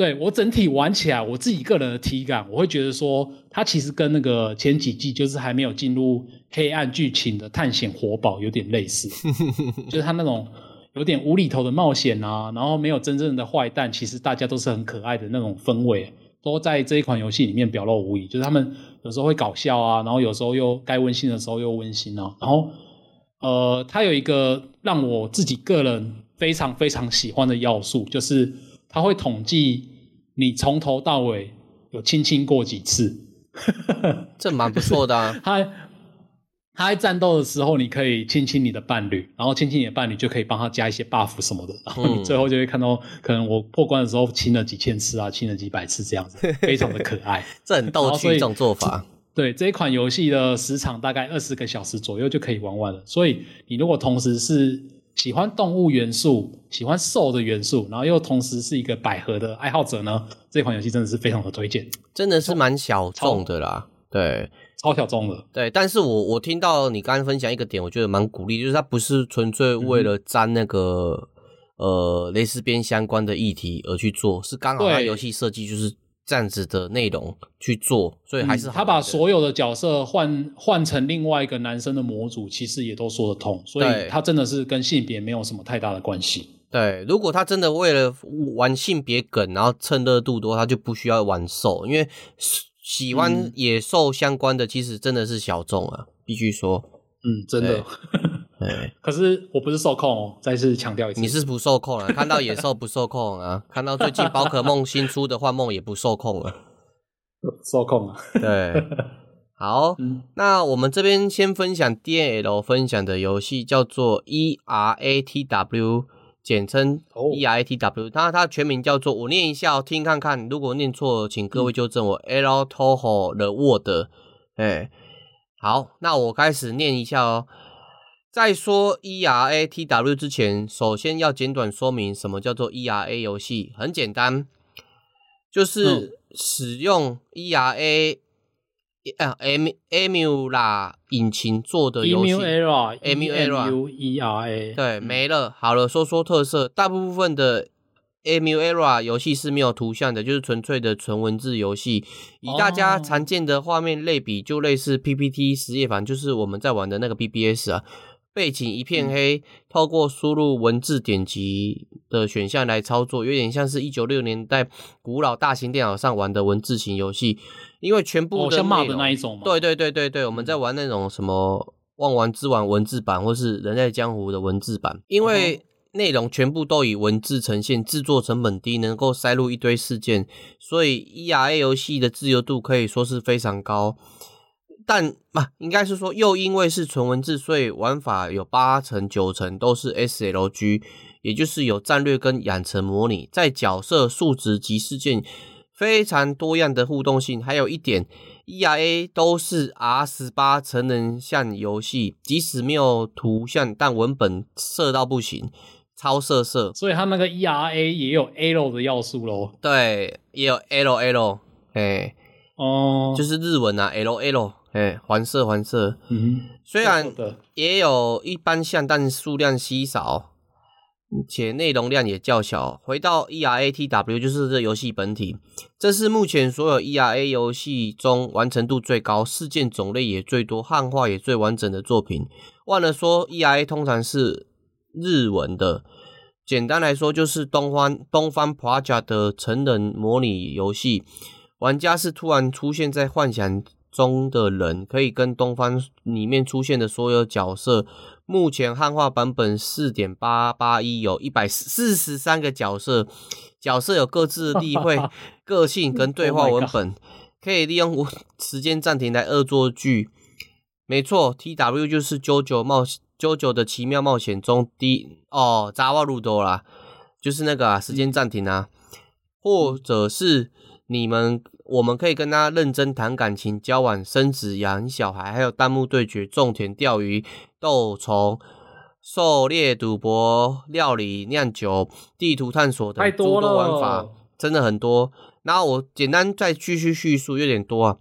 对，我整体玩起来，我自己个人的体感，我会觉得说，它其实跟那个前几季就是还没有进入黑暗剧情的探险活宝有点类似，(laughs) 就是它那种。有点无厘头的冒险啊，然后没有真正的坏蛋，其实大家都是很可爱的那种氛围，都在这一款游戏里面表露无遗。就是他们有时候会搞笑啊，然后有时候又该温馨的时候又温馨啊。然后，呃，它有一个让我自己个人非常非常喜欢的要素，就是它会统计你从头到尾有亲亲过几次，(laughs) 这蛮不错的啊。(laughs) 他在战斗的时候，你可以亲亲你的伴侣，然后亲亲你的伴侣就可以帮他加一些 buff 什么的，然后你最后就会看到，可能我破关的时候亲了几千次啊，亲了几百次这样子，(laughs) 非常的可爱，这很逗趣这种做法。对，这一款游戏的时长大概二十个小时左右就可以玩完了，所以你如果同时是喜欢动物元素、喜欢兽的元素，然后又同时是一个百合的爱好者呢，这款游戏真的是非常的推荐，真的是蛮小众的啦，对。超小众的，对，但是我我听到你刚刚分享一个点，我觉得蛮鼓励，就是它不是纯粹为了沾那个、嗯、呃蕾丝边相关的议题而去做，是刚好它游戏设计就是这样子的内容去做，所以还是、嗯、他把所有的角色换换成另外一个男生的模组，其实也都说得通，所以他真的是跟性别没有什么太大的关系。对，如果他真的为了玩性别梗，然后蹭热度多，他就不需要玩兽，因为。喜欢野兽相关的，其实真的是小众啊，必须说，嗯，真的。(laughs) 对，可是我不是受控哦，再次强调一次，你是不受控啊？(laughs) 看到野兽不受控啊？看到最近宝可梦新出的幻梦也不受控啊？受控啊？对，(laughs) 好，嗯、那我们这边先分享 DNL 分享的游戏，叫做 ERATW。简称 E R A T W，它它全名叫做，我念一下，哦听看看，如果念错，请各位纠正我。嗯、El Toho The World，哎，好，那我开始念一下哦。在说 E R A T W 之前，首先要简短说明什么叫做 E R A 游戏，很简单，就是使用 E R A。啊，M Emula 引擎做的游戏，Emula，Emula，对，没了。好了，说说特色，大部分的 Emula 游戏是没有图像的，就是纯粹的纯文字游戏。以大家常见的画面类比，就类似 PPT 实验版，就是我们在玩的那个 BBS 啊。背景一片黑，嗯、透过输入文字点击的选项来操作，有点像是一九六零年代古老大型电脑上玩的文字型游戏。因为全部的内容，的那一种嘛？对对对对对，我们在玩那种什么《万王之王》文字版，或是《人在江湖》的文字版。因为内容全部都以文字呈现，制作成本低，能够塞入一堆事件，所以 ERA 游戏的自由度可以说是非常高。但嘛、啊，应该是说，又因为是纯文字，所以玩法有八成九成都是 SLG，也就是有战略跟养成模拟，在角色数值及事件。非常多样的互动性，还有一点，ERA 都是 R 十八成人向游戏，即使没有图像，但文本色到不行，超色色。所以它那个 ERA 也有 L 的要素喽？对，也有 LL，哎，哦，就是日文啊，LL，哎，黄色黄色。嗯，虽然也有一般像，但数量稀少。且内容量也较小。回到 ERATW，就是这游戏本体，这是目前所有 ERA 游戏中完成度最高、事件种类也最多、汉化也最完整的作品。忘了说，ERA 通常是日文的。简单来说，就是东方东方 Project 的成人模拟游戏。玩家是突然出现在幻想中的人，可以跟东方里面出现的所有角色。目前汉化版本四点八八一，有一百四十三个角色，角色有各自的例会、(laughs) 个性跟对话文本，可以利用时间暂停来恶作剧。没错，TW 就是 JoJo 冒 JoJo 的奇妙冒险中第哦，扎瓦鲁多啦，就是那个啊，时间暂停啊，或者是你们我们可以跟他认真谈感情、交往、生子、养小孩，还有弹幕对决、种田、钓鱼、斗虫、狩猎、赌博、料理、酿酒、地图探索等诸多玩法，真的很多。然后我简单再继续叙述，有点多啊。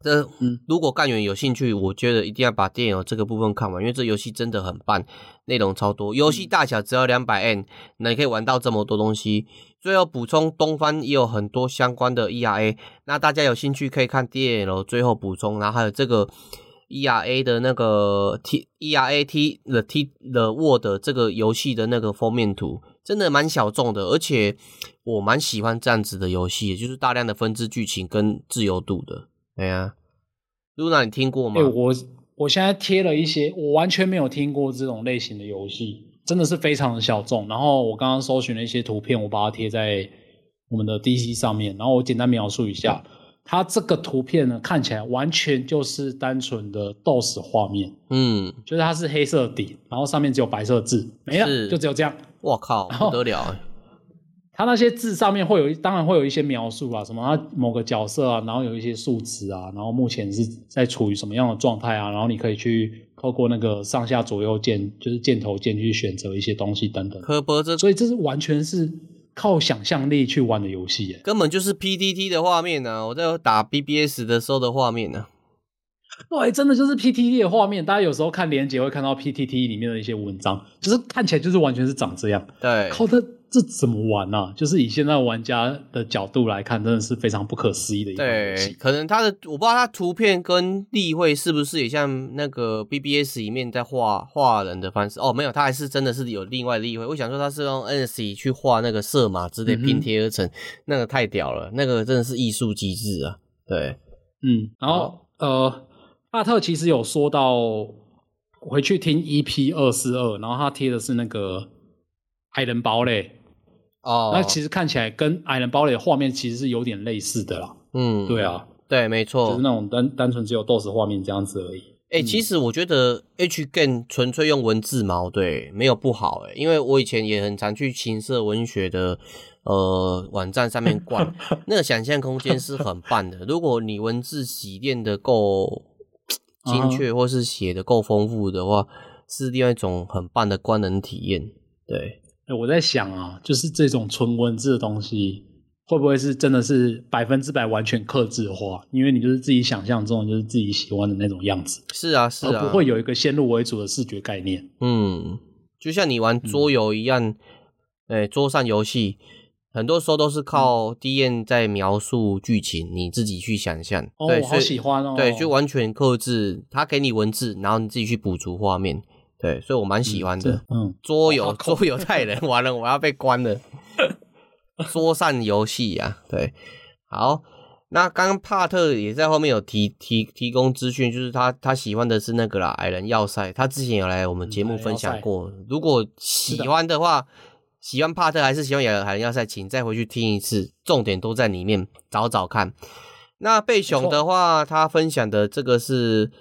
这如果干员有兴趣，我觉得一定要把电影这个部分看完，因为这游戏真的很棒，内容超多。游戏大小只要两百 M，那你可以玩到这么多东西。最后补充，东方也有很多相关的 ERA，那大家有兴趣可以看 DL 最后补充，然后还有这个 ERA 的那个 T ERA T the T the Word 这个游戏的那个封面图，真的蛮小众的，而且我蛮喜欢这样子的游戏，也就是大量的分支剧情跟自由度的。哎呀，露娜，你听过吗？我我现在贴了一些，我完全没有听过这种类型的游戏，真的是非常的小众。然后我刚刚搜寻了一些图片，我把它贴在我们的 DC 上面。然后我简单描述一下，它这个图片呢，看起来完全就是单纯的 DOS 画面，嗯，就是它是黑色底，然后上面只有白色字，没了，就只有这样。我靠，不得了！它那些字上面会有一，当然会有一些描述啊，什么它某个角色啊，然后有一些数值啊，然后目前是在处于什么样的状态啊，然后你可以去透过那个上下左右键，就是箭头键去选择一些东西等等。可不，这所以这是完全是靠想象力去玩的游戏耶，根本就是 PDT 的画面呢、啊。我在打 BBS 的时候的画面呢、啊。对，真的就是 PTT 的画面。大家有时候看连结会看到 PTT 里面的一些文章，就是看起来就是完全是长这样。对，靠它。这怎么玩呢、啊？就是以现在玩家的角度来看，真的是非常不可思议的一个游戏。对，可能它的我不知道它图片跟例会是不是也像那个 BBS 里面在画画人的方式？哦，没有，它还是真的是有另外的立绘。我想说它是用 NC 去画那个色码之类拼贴而成，嗯、那个太屌了，那个真的是艺术机制啊。对，嗯，然后呃，帕特其实有说到回去听 EP 二四二，然后他贴的是那个矮人堡垒。哦，那其实看起来跟《矮人堡垒》的画面其实是有点类似的啦。嗯，对啊，对，没错，就是那种单单纯只有 DOS 画面这样子而已。哎、其实我觉得 H Gen 纯粹用文字毛，对，没有不好哎，因为我以前也很常去情色文学的呃网站上面逛，(laughs) 那个想象空间是很棒的。如果你文字洗练的够精确，或是写的够丰富的话，是另外一种很棒的观能体验。对。欸、我在想啊，就是这种纯文字的东西，会不会是真的是百分之百完全克制化？因为你就是自己想象中就是自己喜欢的那种样子。是啊，是啊，不会有一个先入为主的视觉概念。嗯，就像你玩桌游一样，哎、嗯欸，桌上游戏很多时候都是靠 D N 在描述剧情，你自己去想象。哦，对，我好喜欢哦。对，就完全克制，他给你文字，然后你自己去补足画面。对，所以我蛮喜欢的。嗯，桌游桌游太人完了，我要被关了。桌上游戏呀，对，好。那刚刚帕特也在后面有提提提供资讯，就是他他喜欢的是那个啦，矮人要塞。他之前有来我们节目分享过。如果喜欢的话，喜欢帕特还是喜欢海人要塞，请再回去听一次，重点都在里面，找找看。那贝熊的话，他分享的这个是。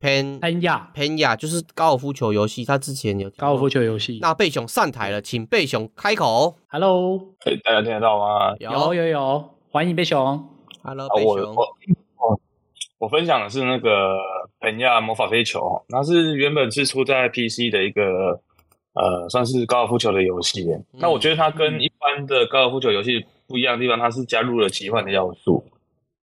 Pen Penya Penya 就是高尔夫球游戏，他之前有高尔夫球游戏。那贝熊上台了，请贝熊开口。Hello，大家听得到吗？有有有，欢迎贝熊。Hello，贝熊。我我我分享的是那个 Penya 魔法飞球，那是原本是出在 PC 的一个呃，算是高尔夫球的游戏。嗯、那我觉得它跟一般的高尔夫球游戏不一样的地方，它是加入了奇幻的要素，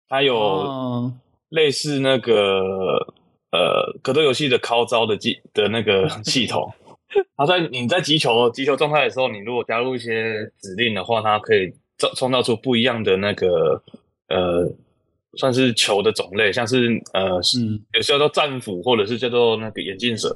它有类似那个。呃，格斗游戏的高招的技的那个系统，(laughs) 它在你在击球击球状态的时候，你如果加入一些指令的话，它可以创创造出不一样的那个呃，算是球的种类，像是呃，是，有时候叫做战斧，或者是叫做那个眼镜蛇，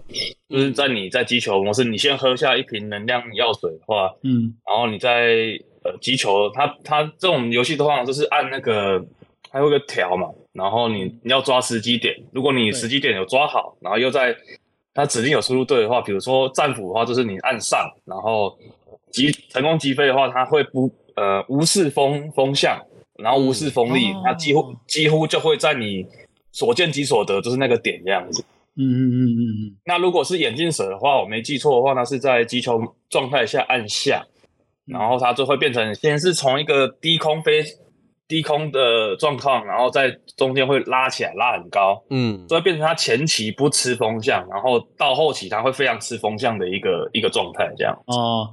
就是在你在击球模式，你先喝下一瓶能量药水的话，嗯，然后你在呃击球，它它这种游戏的话，就是按那个还有个条嘛。然后你你要抓时机点，如果你时机点有抓好，然后又在它指定有输入对的话，比如说战斧的话，就是你按上，然后击成功击飞的话，它会不呃无视风风向，然后无视风力，嗯、它几乎、哦、几乎就会在你所见即所得，就是那个点这样子。嗯嗯嗯嗯嗯。那如果是眼镜蛇的话，我没记错的话，它是在击球状态下按下，然后它就会变成先是从一个低空飞。低空的状况，然后在中间会拉起来，拉很高，嗯，所以变成它前期不吃风向，然后到后期它会非常吃风向的一个一个状态，这样。哦，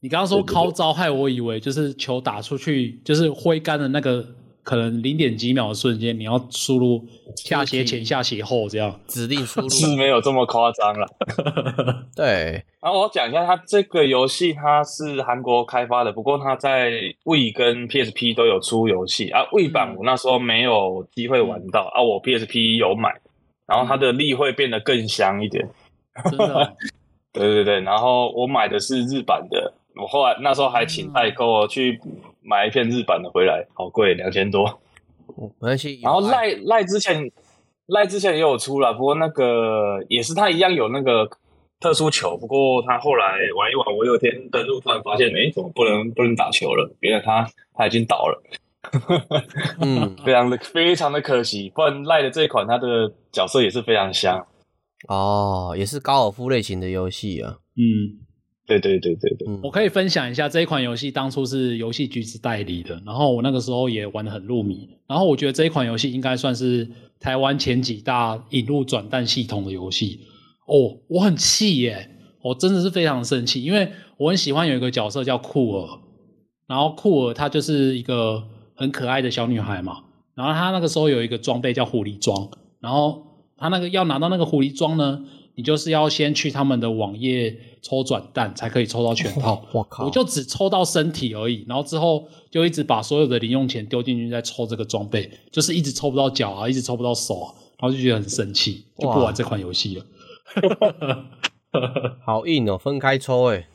你刚刚说靠招，害我以为就是球打出去，就是挥杆的那个。可能零点几秒的瞬间，你要输入下斜前、下斜后这样指令输入，是没有这么夸张了。(laughs) 对，然后我讲一下，它这个游戏它是韩国开发的，不过它在 Wii 跟 PSP 都有出游戏啊。Wii 版我那时候没有机会玩到、嗯、啊，我 PSP 有买，然后它的力会变得更香一点。真的、哦？(laughs) 对对对，然后我买的是日版的，我后来那时候还请代购去。买一片日版的回来，好贵，两千多。没关系。然后赖赖之前赖之前也有出了，不过那个也是他一样有那个特殊球，不过他后来玩一玩，我有一天登录突然发现，哎，怎么不能不能打球了？原来他他已经倒了。嗯，(laughs) 非常的非常的可惜，不然赖的这一款他的角色也是非常香。哦，也是高尔夫类型的游戏啊。嗯。对对对对对，我可以分享一下这一款游戏，当初是游戏橘子代理的，然后我那个时候也玩得很入迷，然后我觉得这一款游戏应该算是台湾前几大引入转蛋系统的游戏。哦，我很气耶，我真的是非常生气，因为我很喜欢有一个角色叫酷儿，然后酷儿她就是一个很可爱的小女孩嘛，然后她那个时候有一个装备叫狐狸装，然后她那个要拿到那个狐狸装呢。你就是要先去他们的网页抽转蛋，才可以抽到全套。(laughs) 我靠！我就只抽到身体而已，然后之后就一直把所有的零用钱丢进去再抽这个装备，就是一直抽不到脚啊，一直抽不到手啊，然后就觉得很生气，就不玩这款游戏了。(laughs) 好硬哦，分开抽诶。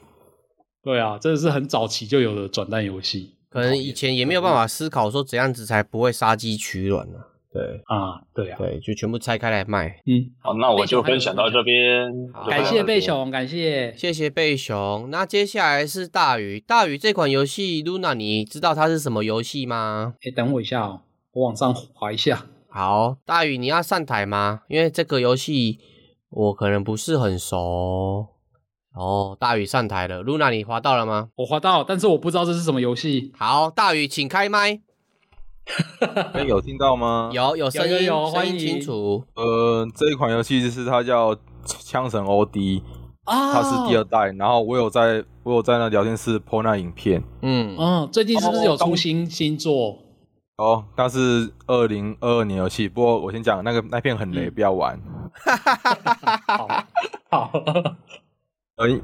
对啊，这是很早期就有的转蛋游戏，可能以前也没有办法思考说怎样子才不会杀鸡取卵呢。对啊，对啊，对，就全部拆开来卖。嗯，好，那我就分享到这边。感谢贝熊，感谢，谢谢贝熊。那接下来是大鱼，大鱼这款游戏，Luna，你知道它是什么游戏吗？哎，等我一下哦，我往上滑一下。好，大鱼，你要上台吗？因为这个游戏我可能不是很熟。哦，大鱼上台了，Luna，你滑到了吗？我滑到，但是我不知道这是什么游戏。好，大鱼，请开麦。欸、(laughs) 有听到吗？有有声音，有声音清楚。呃，这一款游戏就是它叫《枪神 OD》啊，它是第二代。然后我有在，我有在那聊天室 po 那影片。嗯嗯，最近是不是有出新新作？哦，那是二零二二年游戏。不过我先讲那个那片很雷，嗯、不要玩。(laughs) 好，好。(laughs) 欸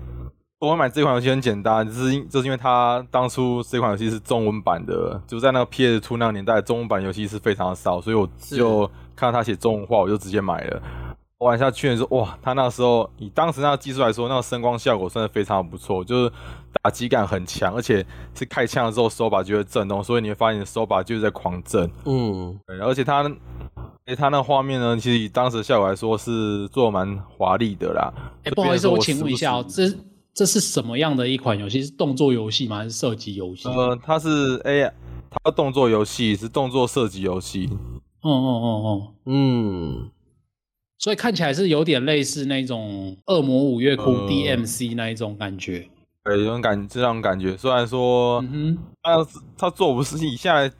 我买这款游戏很简单，就是因就是因为它当初这款游戏是中文版的，就在那个 PS2 那个年代，中文版游戏是非常的少，所以我就看到他写中文化，我就直接买了。玩下去的时候，哇，他那个时候以当时那个技术来说，那个声光效果真的非常的不错，就是打击感很强，而且是开枪的时候手把就会震动，所以你会发现手把就是在狂震。嗯，对，而且它，哎，它那画面呢，其实以当时的效果来说是做的蛮华丽的啦。哎，不好意思，我请问一下哦，这。这是什么样的一款游戏？是动作游戏吗？还是射击游戏？呃，它是 A，它动作游戏是动作射击游戏。哦哦哦哦嗯。所以看起来是有点类似那种《恶魔五月哭》呃、DMC 那一种感觉。对，有种感，这种感觉。虽然说，嗯哼，它它做不是以现在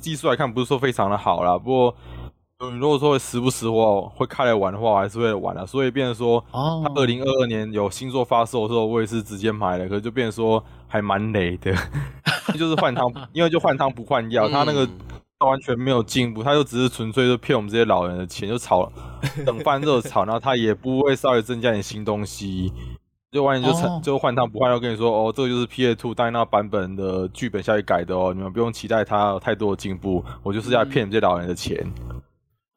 技术来看，不是说非常的好啦，不过。嗯，如果说会时不时话会开来玩的话，我还是会玩的。所以变成说，哦，他二零二二年有新作发售的时候，我也是直接买了。可是就变成说还蛮雷的，(laughs) 就是换汤，(laughs) 因为就换汤不换药，他那个他完全没有进步，他就只是纯粹就骗我们这些老人的钱，就炒 (laughs) 等饭热炒，然后他也不会稍微增加点新东西，就完全就成就换汤不换药，跟你说哦，这个就是 P A Two 当那版本的剧本下去改的哦，你们不用期待它有太多的进步，我就是要骗你们这些老人的钱。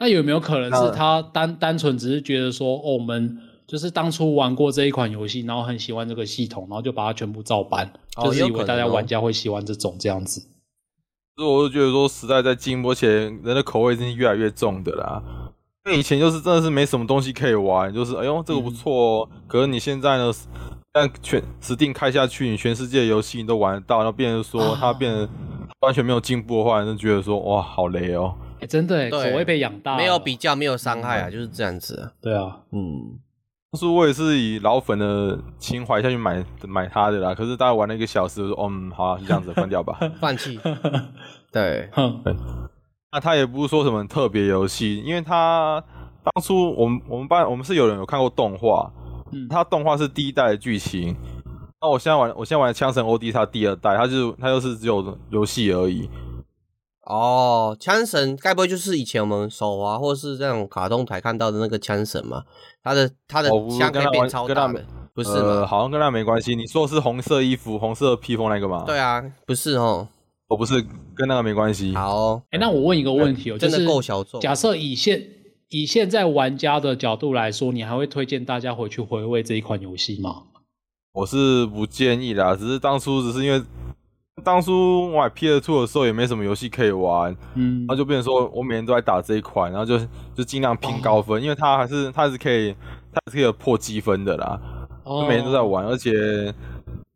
那有没有可能是他单单纯只是觉得说，哦，我们就是当初玩过这一款游戏，然后很喜欢这个系统，然后就把它全部照搬，哦、就是以为大家玩家会喜欢这种这样子。所以我就觉得说，时代在进步，而且人的口味已经越来越重的啦。因为以前就是真的是没什么东西可以玩，就是哎呦这个不错哦。嗯、可是你现在呢，但全 Steam 开下去，你全世界的游戏你都玩得到，然后变成说它变得完全没有进步的话，就觉得说哇好雷哦。欸、真的，口味被养大，没有比较，没有伤害啊，嗯、就是这样子。对啊，嗯，当初我也是以老粉的情怀下去买买它的啦，可是大概玩了一个小时，我说嗯，好啊，就这样子关掉吧，(laughs) 放弃。(laughs) 对，对。那他也不是说什么特别游戏，因为他当初我们我们班我们是有人有看过动画，嗯，他动画是第一代的剧情。那我现在玩我现在玩的《枪神 OD》他第二代，他就他就是只有游戏而已。哦，枪神该不会就是以前我们手滑或是这种卡通台看到的那个枪神嘛？他的他的枪可以变超大的，不是吗？呃，好像跟他没关系。你说的是红色衣服、红色披风那个吗？对啊，不是哦，我不是跟那个没关系。好，哎，那我问一个问题哦，(laughs) 真的够小众。假设以现以现在玩家的角度来说，你还会推荐大家回去回味这一款游戏吗？我是不建议啦，只是当初只是因为。当初我买 PS2 的时候也没什么游戏可以玩，嗯，然后就变成说我每天都在打这一款，然后就就尽量拼高分，哦、因为它还是它还是可以，它还是可以破积分的啦，哦、就每天都在玩，而且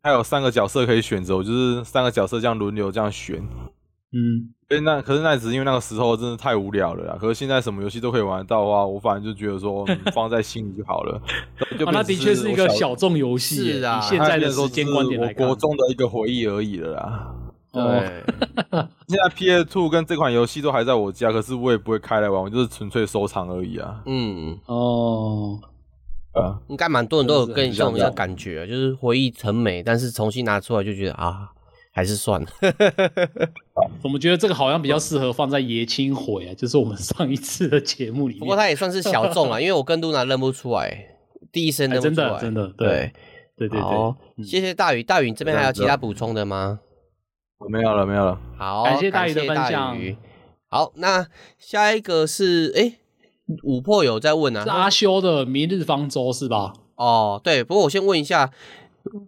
还有三个角色可以选择，我就是三个角色这样轮流这样选。嗯，所以那可是那只是因为那个时候真的太无聊了啦。可是现在什么游戏都可以玩得到的话，我反正就觉得说 (laughs) 放在心里就好了。就啊、那的确是一个小众游戏，是啊。以现在的时间观点来看，我国中的一个回忆而已了啦。对，(laughs) 现在 PS2 跟这款游戏都还在我家，可是我也不会开来玩，我就是纯粹收藏而已啊。嗯，哦，啊，应该蛮多人都有跟你这种样感觉，就是回忆很美，但是重新拿出来就觉得啊。还是算了，(laughs) 我们觉得这个好像比较适合放在爷青回啊，就是我们上一次的节目里面。不过它也算是小众啊，(laughs) 因为我跟露娜认不出来，第一声认不出来，欸、真的真的对对对对。谢谢大宇，大宇你这边还有其他补充的吗？没有了，没有了。好，感谢大宇的分享。好，那下一个是哎，五破有在问啊，是阿修的《明日方舟》是吧？哦，对。不过我先问一下。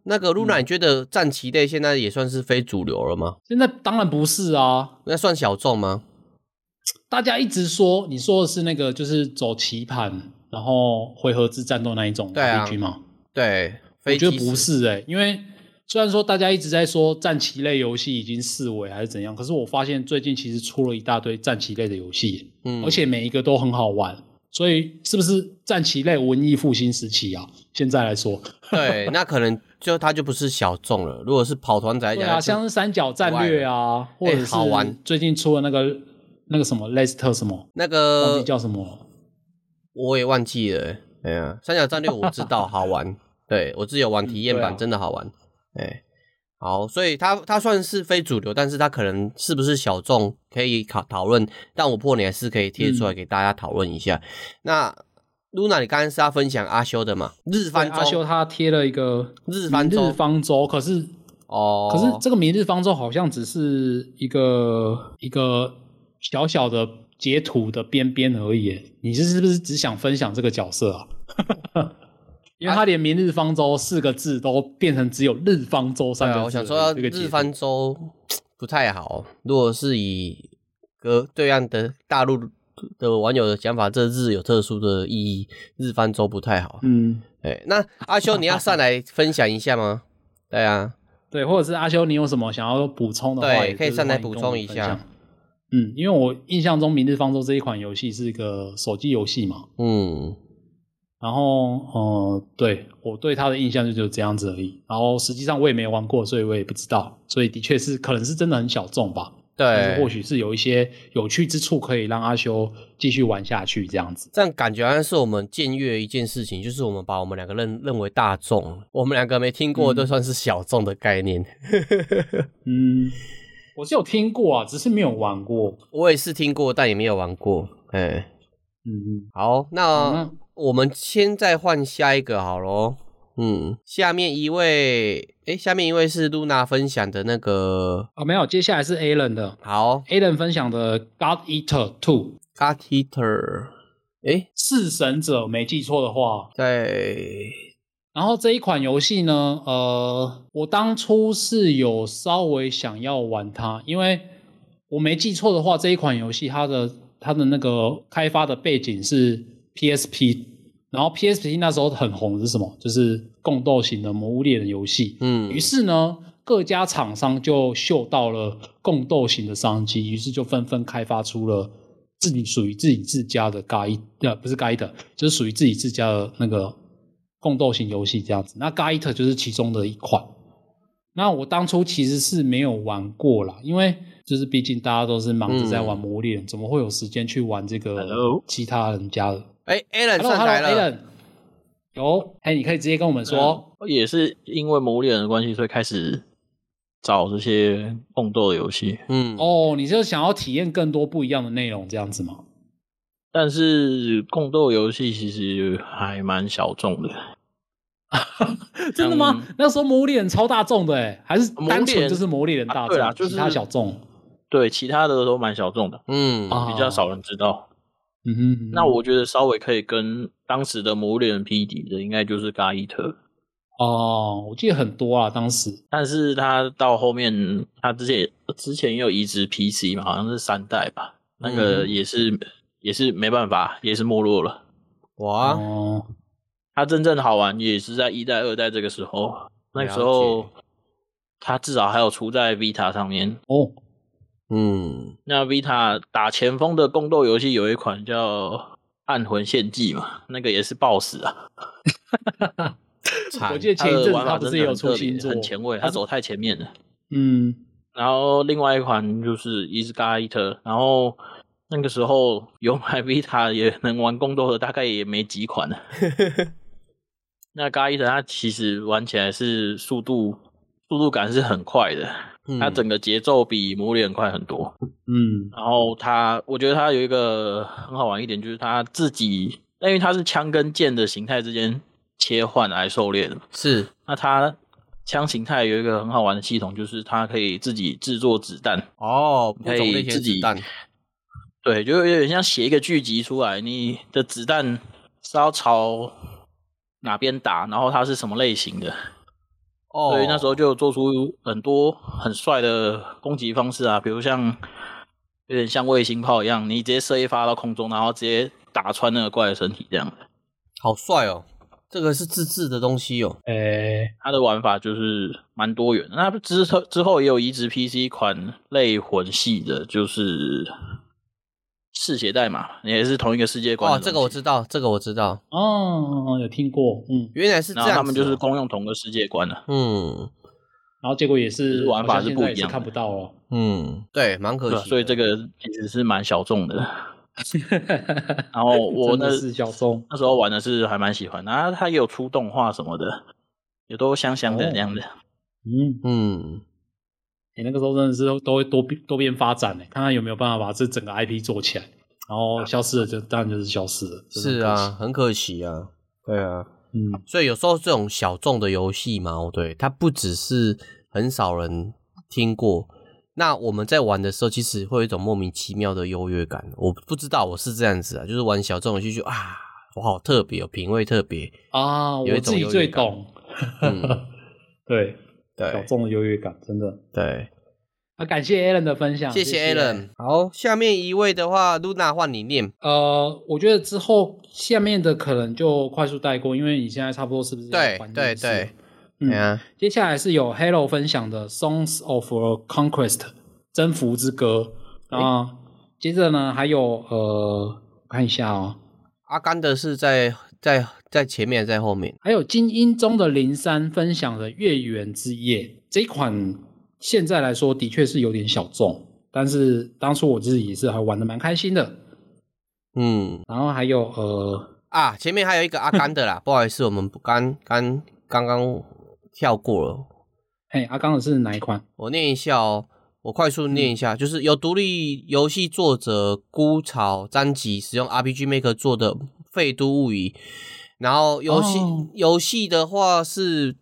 那个露娜，你觉得战棋类现在也算是非主流了吗？现在当然不是啊，那算小众吗？大家一直说，你说的是那个就是走棋盘，然后回合制战斗那一种 RPG 吗？对，我觉得不是哎、欸，因为虽然说大家一直在说战棋类游戏已经式微还是怎样，可是我发现最近其实出了一大堆战棋类的游戏，嗯，而且每一个都很好玩。所以是不是战棋类文艺复兴时期啊？现在来说，(laughs) 对，那可能就它就不是小众了。如果是跑团仔，啊，像是三角战略啊，或者是最近出的那个那个什么雷斯特什么，那个忘记叫什么，我也忘记了。哎呀，三角战略我知道好玩，(laughs) 对我自己有玩体验版，真的好玩。哎。好，所以它它算是非主流，但是它可能是不是小众可以讨讨论，但我破你还是可以贴出来给大家讨论一下。嗯、那露娜，你刚刚是要分享阿修的嘛？日方阿修他贴了一个日方日方舟，可是哦，可是这个明日方舟好像只是一个一个小小的截图的边边而已。你是是不是只想分享这个角色啊？(laughs) 因为他连“明日方舟”四个字都变成只有“日方舟”三个字，啊，我想说，日方舟 (tsk) 不太好。如果是以隔对岸的大陆的网友的讲法，这日有特殊的意义，日方舟不太好。嗯，哎，那阿修你要上来分享一下吗？对啊，对，或者是阿修你有什么想要补充的话，对，可以上来补充一下。嗯，因为我印象中“明日方舟”这一款游戏是一个手机游戏嘛。嗯。然后，呃，对，我对他的印象就只有这样子而已。然后实际上我也没玩过，所以我也不知道。所以的确是，可能是真的很小众吧。对，或许是有一些有趣之处，可以让阿修继续玩下去这样子。这样感觉好像是我们僭越一件事情，就是我们把我们两个认认为大众，我们两个没听过都算是小众的概念。(laughs) 嗯，我是有听过啊，只是没有玩过。我也是听过，但也没有玩过。哎，嗯，好，那。嗯我们先再换下一个好喽，嗯，下面一位，诶，下面一位是露娜分享的那个啊，没有，接下来是 Alan 的，好，Alan 分享的 God Eater Two，God Eater，哎，弑神者，没记错的话，在，然后这一款游戏呢，呃，我当初是有稍微想要玩它，因为我没记错的话，这一款游戏它的它的那个开发的背景是 PSP。然后 PSP 那时候很红的是什么？就是共斗型的《魔物猎人》游戏。嗯，于是呢，各家厂商就嗅到了共斗型的商机，于是就纷纷开发出了自己属于自己自家的 Guide，呃，不是 Guide，就是属于自己自家的那个共斗型游戏这样子。那 Gaita 就是其中的一款。那我当初其实是没有玩过啦，因为就是毕竟大家都是忙着在玩魔物猎，嗯、怎么会有时间去玩这个其他人家的？哎，Alan 上台了。Alan 有，哎，你可以直接跟我们说，嗯、也是因为魔猎人的关系，所以开始找这些共斗的游戏。嗯，哦，你是想要体验更多不一样的内容这样子吗？但是共斗游戏其实还蛮小众的。(laughs) 真的吗？嗯、那时候魔猎人超大众的，哎，还是单纯就是魔猎人大众，啊，就是其他小众。对，其他的都蛮小众的，嗯，比较少人知道。嗯哼，那我觉得稍微可以跟当时的魔猎人匹敌的，应该就是嘎伊特。哦，我记得很多啊，当时。但是他到后面，他之前之前也有移植 PC 嘛，好像是三代吧，那个也是、嗯、也是没办法，也是没落了。哇。哦他真正好玩也是在一代、二代这个时候，那个时候他至少还有出在 Vita 上面哦。嗯，那 Vita 打前锋的宫斗游戏有一款叫《暗魂献祭》嘛，那个也是爆死啊。我记得前一阵他不是有出新作，很前卫，他走太前面了。嗯，然后另外一款就是伊斯嘎伊特，然后。那个时候有买 Vita 也能玩宫斗的，大概也没几款了。(laughs) 那 Gaita 它其实玩起来是速度速度感是很快的，嗯、它整个节奏比魔猎人快很多。嗯，然后它我觉得它有一个很好玩一点，就是它自己，因为它是枪跟剑的形态之间切换来狩猎的。是，那它枪形态有一个很好玩的系统，就是它可以自己制作子弹。哦，可以自己。对，就有点像写一个剧集出来，你的子弹是要朝哪边打，然后它是什么类型的。哦，所以那时候就做出很多很帅的攻击方式啊，比如像有点像卫星炮一样，你直接射一发到空中，然后直接打穿那个怪的身体，这样的。好帅哦！这个是自制的东西哦。诶，它的玩法就是蛮多元的。那之后之后也有移植 PC 款类魂系的，就是。嗜血代码也是同一个世界观哦，这个我知道，这个我知道。哦，有听过，嗯，原来是这样，他们就是共用同个世界观的，嗯，然后结果也是玩法是不一样，看不到哦，嗯，对，蛮可惜，所以这个其实是蛮小众的，(laughs) 然后我那是小众，那时候玩的是还蛮喜欢，然后它也有出动画什么的，也都香香的那样的，嗯。嗯。你那个时候真的是都会多多边发展呢，看看有没有办法把这整个 IP 做起来，然后消失了就当然就是消失了。是啊，很可惜啊。对啊，嗯，所以有时候这种小众的游戏嘛，对，它不只是很少人听过，那我们在玩的时候，其实会有一种莫名其妙的优越感。我不知道我是这样子啊，就是玩小众游戏就啊，我好特别，有品味特别啊，我自己最懂。嗯，(laughs) 对。对小众的优越感，真的对。啊，感谢 Alan 的分享，谢谢 Alan。好，下面一位的话，Luna 换你念。呃，我觉得之后下面的可能就快速带过，因为你现在差不多是不是？对对对，嗯。啊、接下来是有 Hello 分享的《Songs of Conquest》征服之歌啊。欸、接着呢，还有呃，我看一下哦，阿甘的是在在。在前面，在后面，还有精英中的零三分享的《月圆之夜》这一款，现在来说的确是有点小众，但是当初我自己也是还玩的蛮开心的。嗯，然后还有呃啊，前面还有一个阿甘的啦，(laughs) 不好意思，我们刚刚刚刚跳过了。嘿，阿甘的是哪一款？我念一下哦，我快速念一下，嗯、就是有独立游戏作者孤草詹吉使用 RPG Maker 做的《废都物语》。然后游戏游戏的话是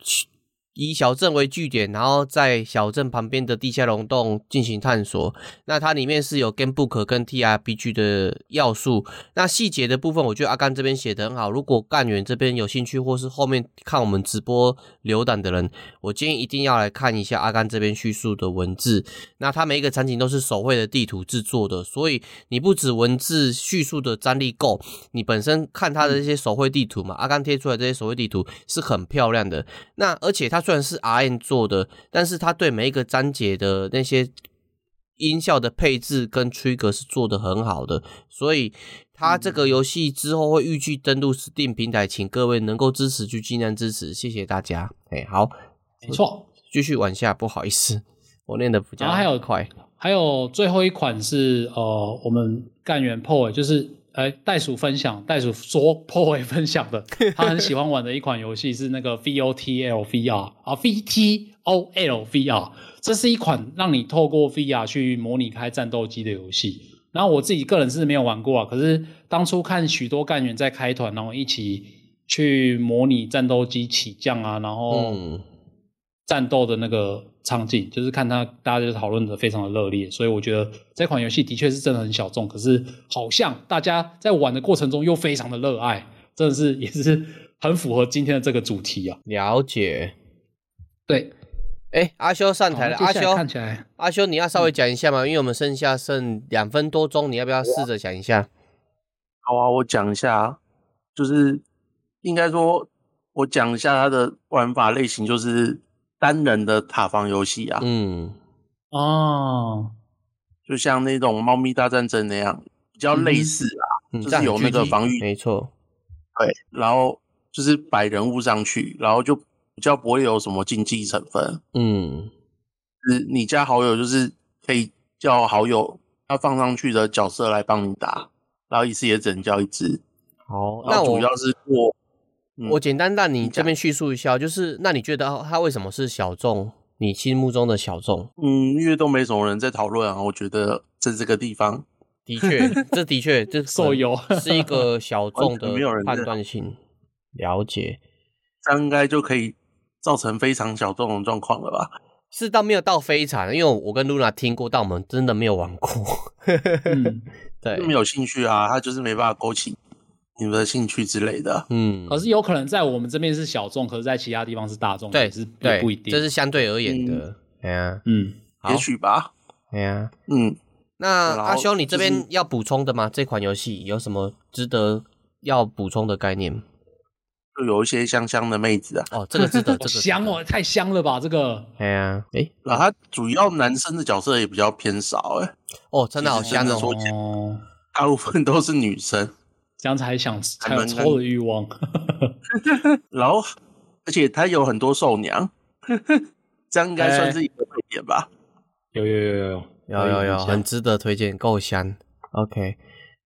以小镇为据点，然后在小镇旁边的地下溶洞进行探索。那它里面是有 Gamebook 跟 TRPG 的要素。那细节的部分，我觉得阿甘这边写得很好。如果干员这边有兴趣，或是后面看我们直播浏览的人，我建议一定要来看一下阿甘这边叙述的文字。那它每一个场景都是手绘的地图制作的，所以你不止文字叙述的张力够，你本身看它的这些手绘地图嘛，阿甘贴出来这些手绘地图是很漂亮的。那而且它。虽然是 R N 做的，但是他对每一个章节的那些音效的配置跟区隔是做的很好的，所以它这个游戏之后会预计登陆 Steam 平台，请各位能够支持就尽量支持，谢谢大家。哎，好，没错，继续往下，不好意思，我念的比较快。然后还有快，还有最后一款是呃，我们干员 POE 就是呃袋鼠分享，袋鼠说 POE 分享的，(laughs) 他很喜欢玩的一款游戏是那个 VOTL VR 啊，VTOL VR，这是一款让你透过 VR 去模拟开战斗机的游戏。然后我自己个人是没有玩过啊，可是当初看许多干员在开团，然后一起去模拟战斗机起降啊，然后战斗的那个场景，嗯、就是看他大家就讨论的非常的热烈，所以我觉得这款游戏的确是真的很小众，可是好像大家在玩的过程中又非常的热爱，真的是也是很符合今天的这个主题啊。了解，对。哎，阿修上台了。阿修，看起来，阿修，你要稍微讲一下吗？因为我们剩下剩两分多钟，你要不要试着讲一下？好啊，我讲一下，就是应该说，我讲一下它的玩法类型，就是单人的塔防游戏啊。嗯，哦，就像那种《猫咪大战争》那样，比较类似啊，嗯、就是有那个防御，没错。对，然后就是摆人物上去，然后就。比较不会有什么竞技成分，嗯，是你加好友就是可以叫好友，他放上去的角色来帮你打，然后一次也只能叫一只。哦，那主要是我，嗯、我简单让你这边叙述一下，就是那你觉得他为什么是小众？你心目中的小众？嗯，因为都没什么人在讨论啊。我觉得在这个地方，的确，(laughs) 这的确这手游是一个小众的判断性了解，这样应该就可以。造成非常小众的状况了吧？是到没有到非常，因为我跟露娜听过，但我们真的没有玩过。嗯，(laughs) 对，没有兴趣啊，他就是没办法勾起你们的兴趣之类的。嗯，可是有可能在我们这边是小众，可是在其他地方是大众，对，是对，不一定，这是相对而言的。哎呀，嗯，也许吧。哎呀，嗯，那阿修，你这边要补充的吗？这款游戏有什么值得要补充的概念？就有一些香香的妹子啊！哦，这个值得，这个 (laughs) 香哦，太香了吧！这个，哎呀，哎，那他主要男生的角色也比较偏少，哎，哦，真的好香哦，大部分都是女生，这样才想才有抽的欲望。(laughs) 然后，而且他有很多兽娘，这样应该算是一个特点吧？有有有有有有有有，很值得推荐，够香。OK，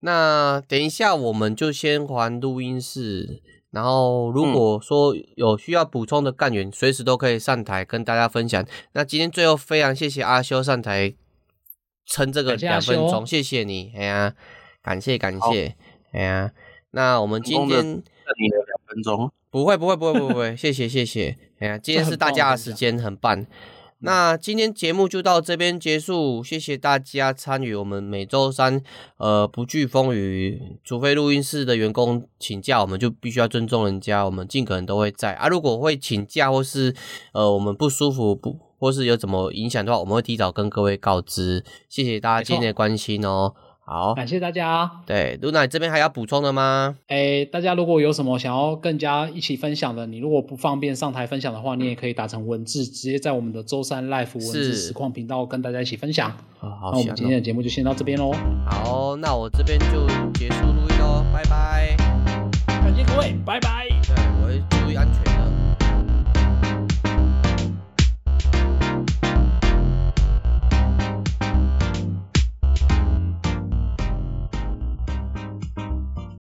那等一下我们就先还录音室。然后，如果说有需要补充的干员，随时都可以上台跟大家分享。那今天最后非常谢谢阿修上台撑这个两分钟，谢谢你，哎呀，感谢感谢，哎呀，那我们今天你的两分钟，不会不会不会不会，谢谢谢谢，哎呀，今天是大家的时间，很棒。(laughs) 那今天节目就到这边结束，谢谢大家参与我们每周三呃不惧风雨，除非录音室的员工请假，我们就必须要尊重人家，我们尽可能都会在啊。如果会请假或是呃我们不舒服不或是有怎么影响的话，我们会提早跟各位告知。谢谢大家今天的关心哦。好，感谢大家。对，露娜，你这边还要补充的吗？哎，大家如果有什么想要更加一起分享的，你如果不方便上台分享的话，你也可以打成文字，直接在我们的周三 Life 文字实况频道跟大家一起分享。好，好，那我们今天的节目就先到这边喽。好，那我这边就结束录音喽，拜拜。感谢各位，拜拜。对，我会注意安全的。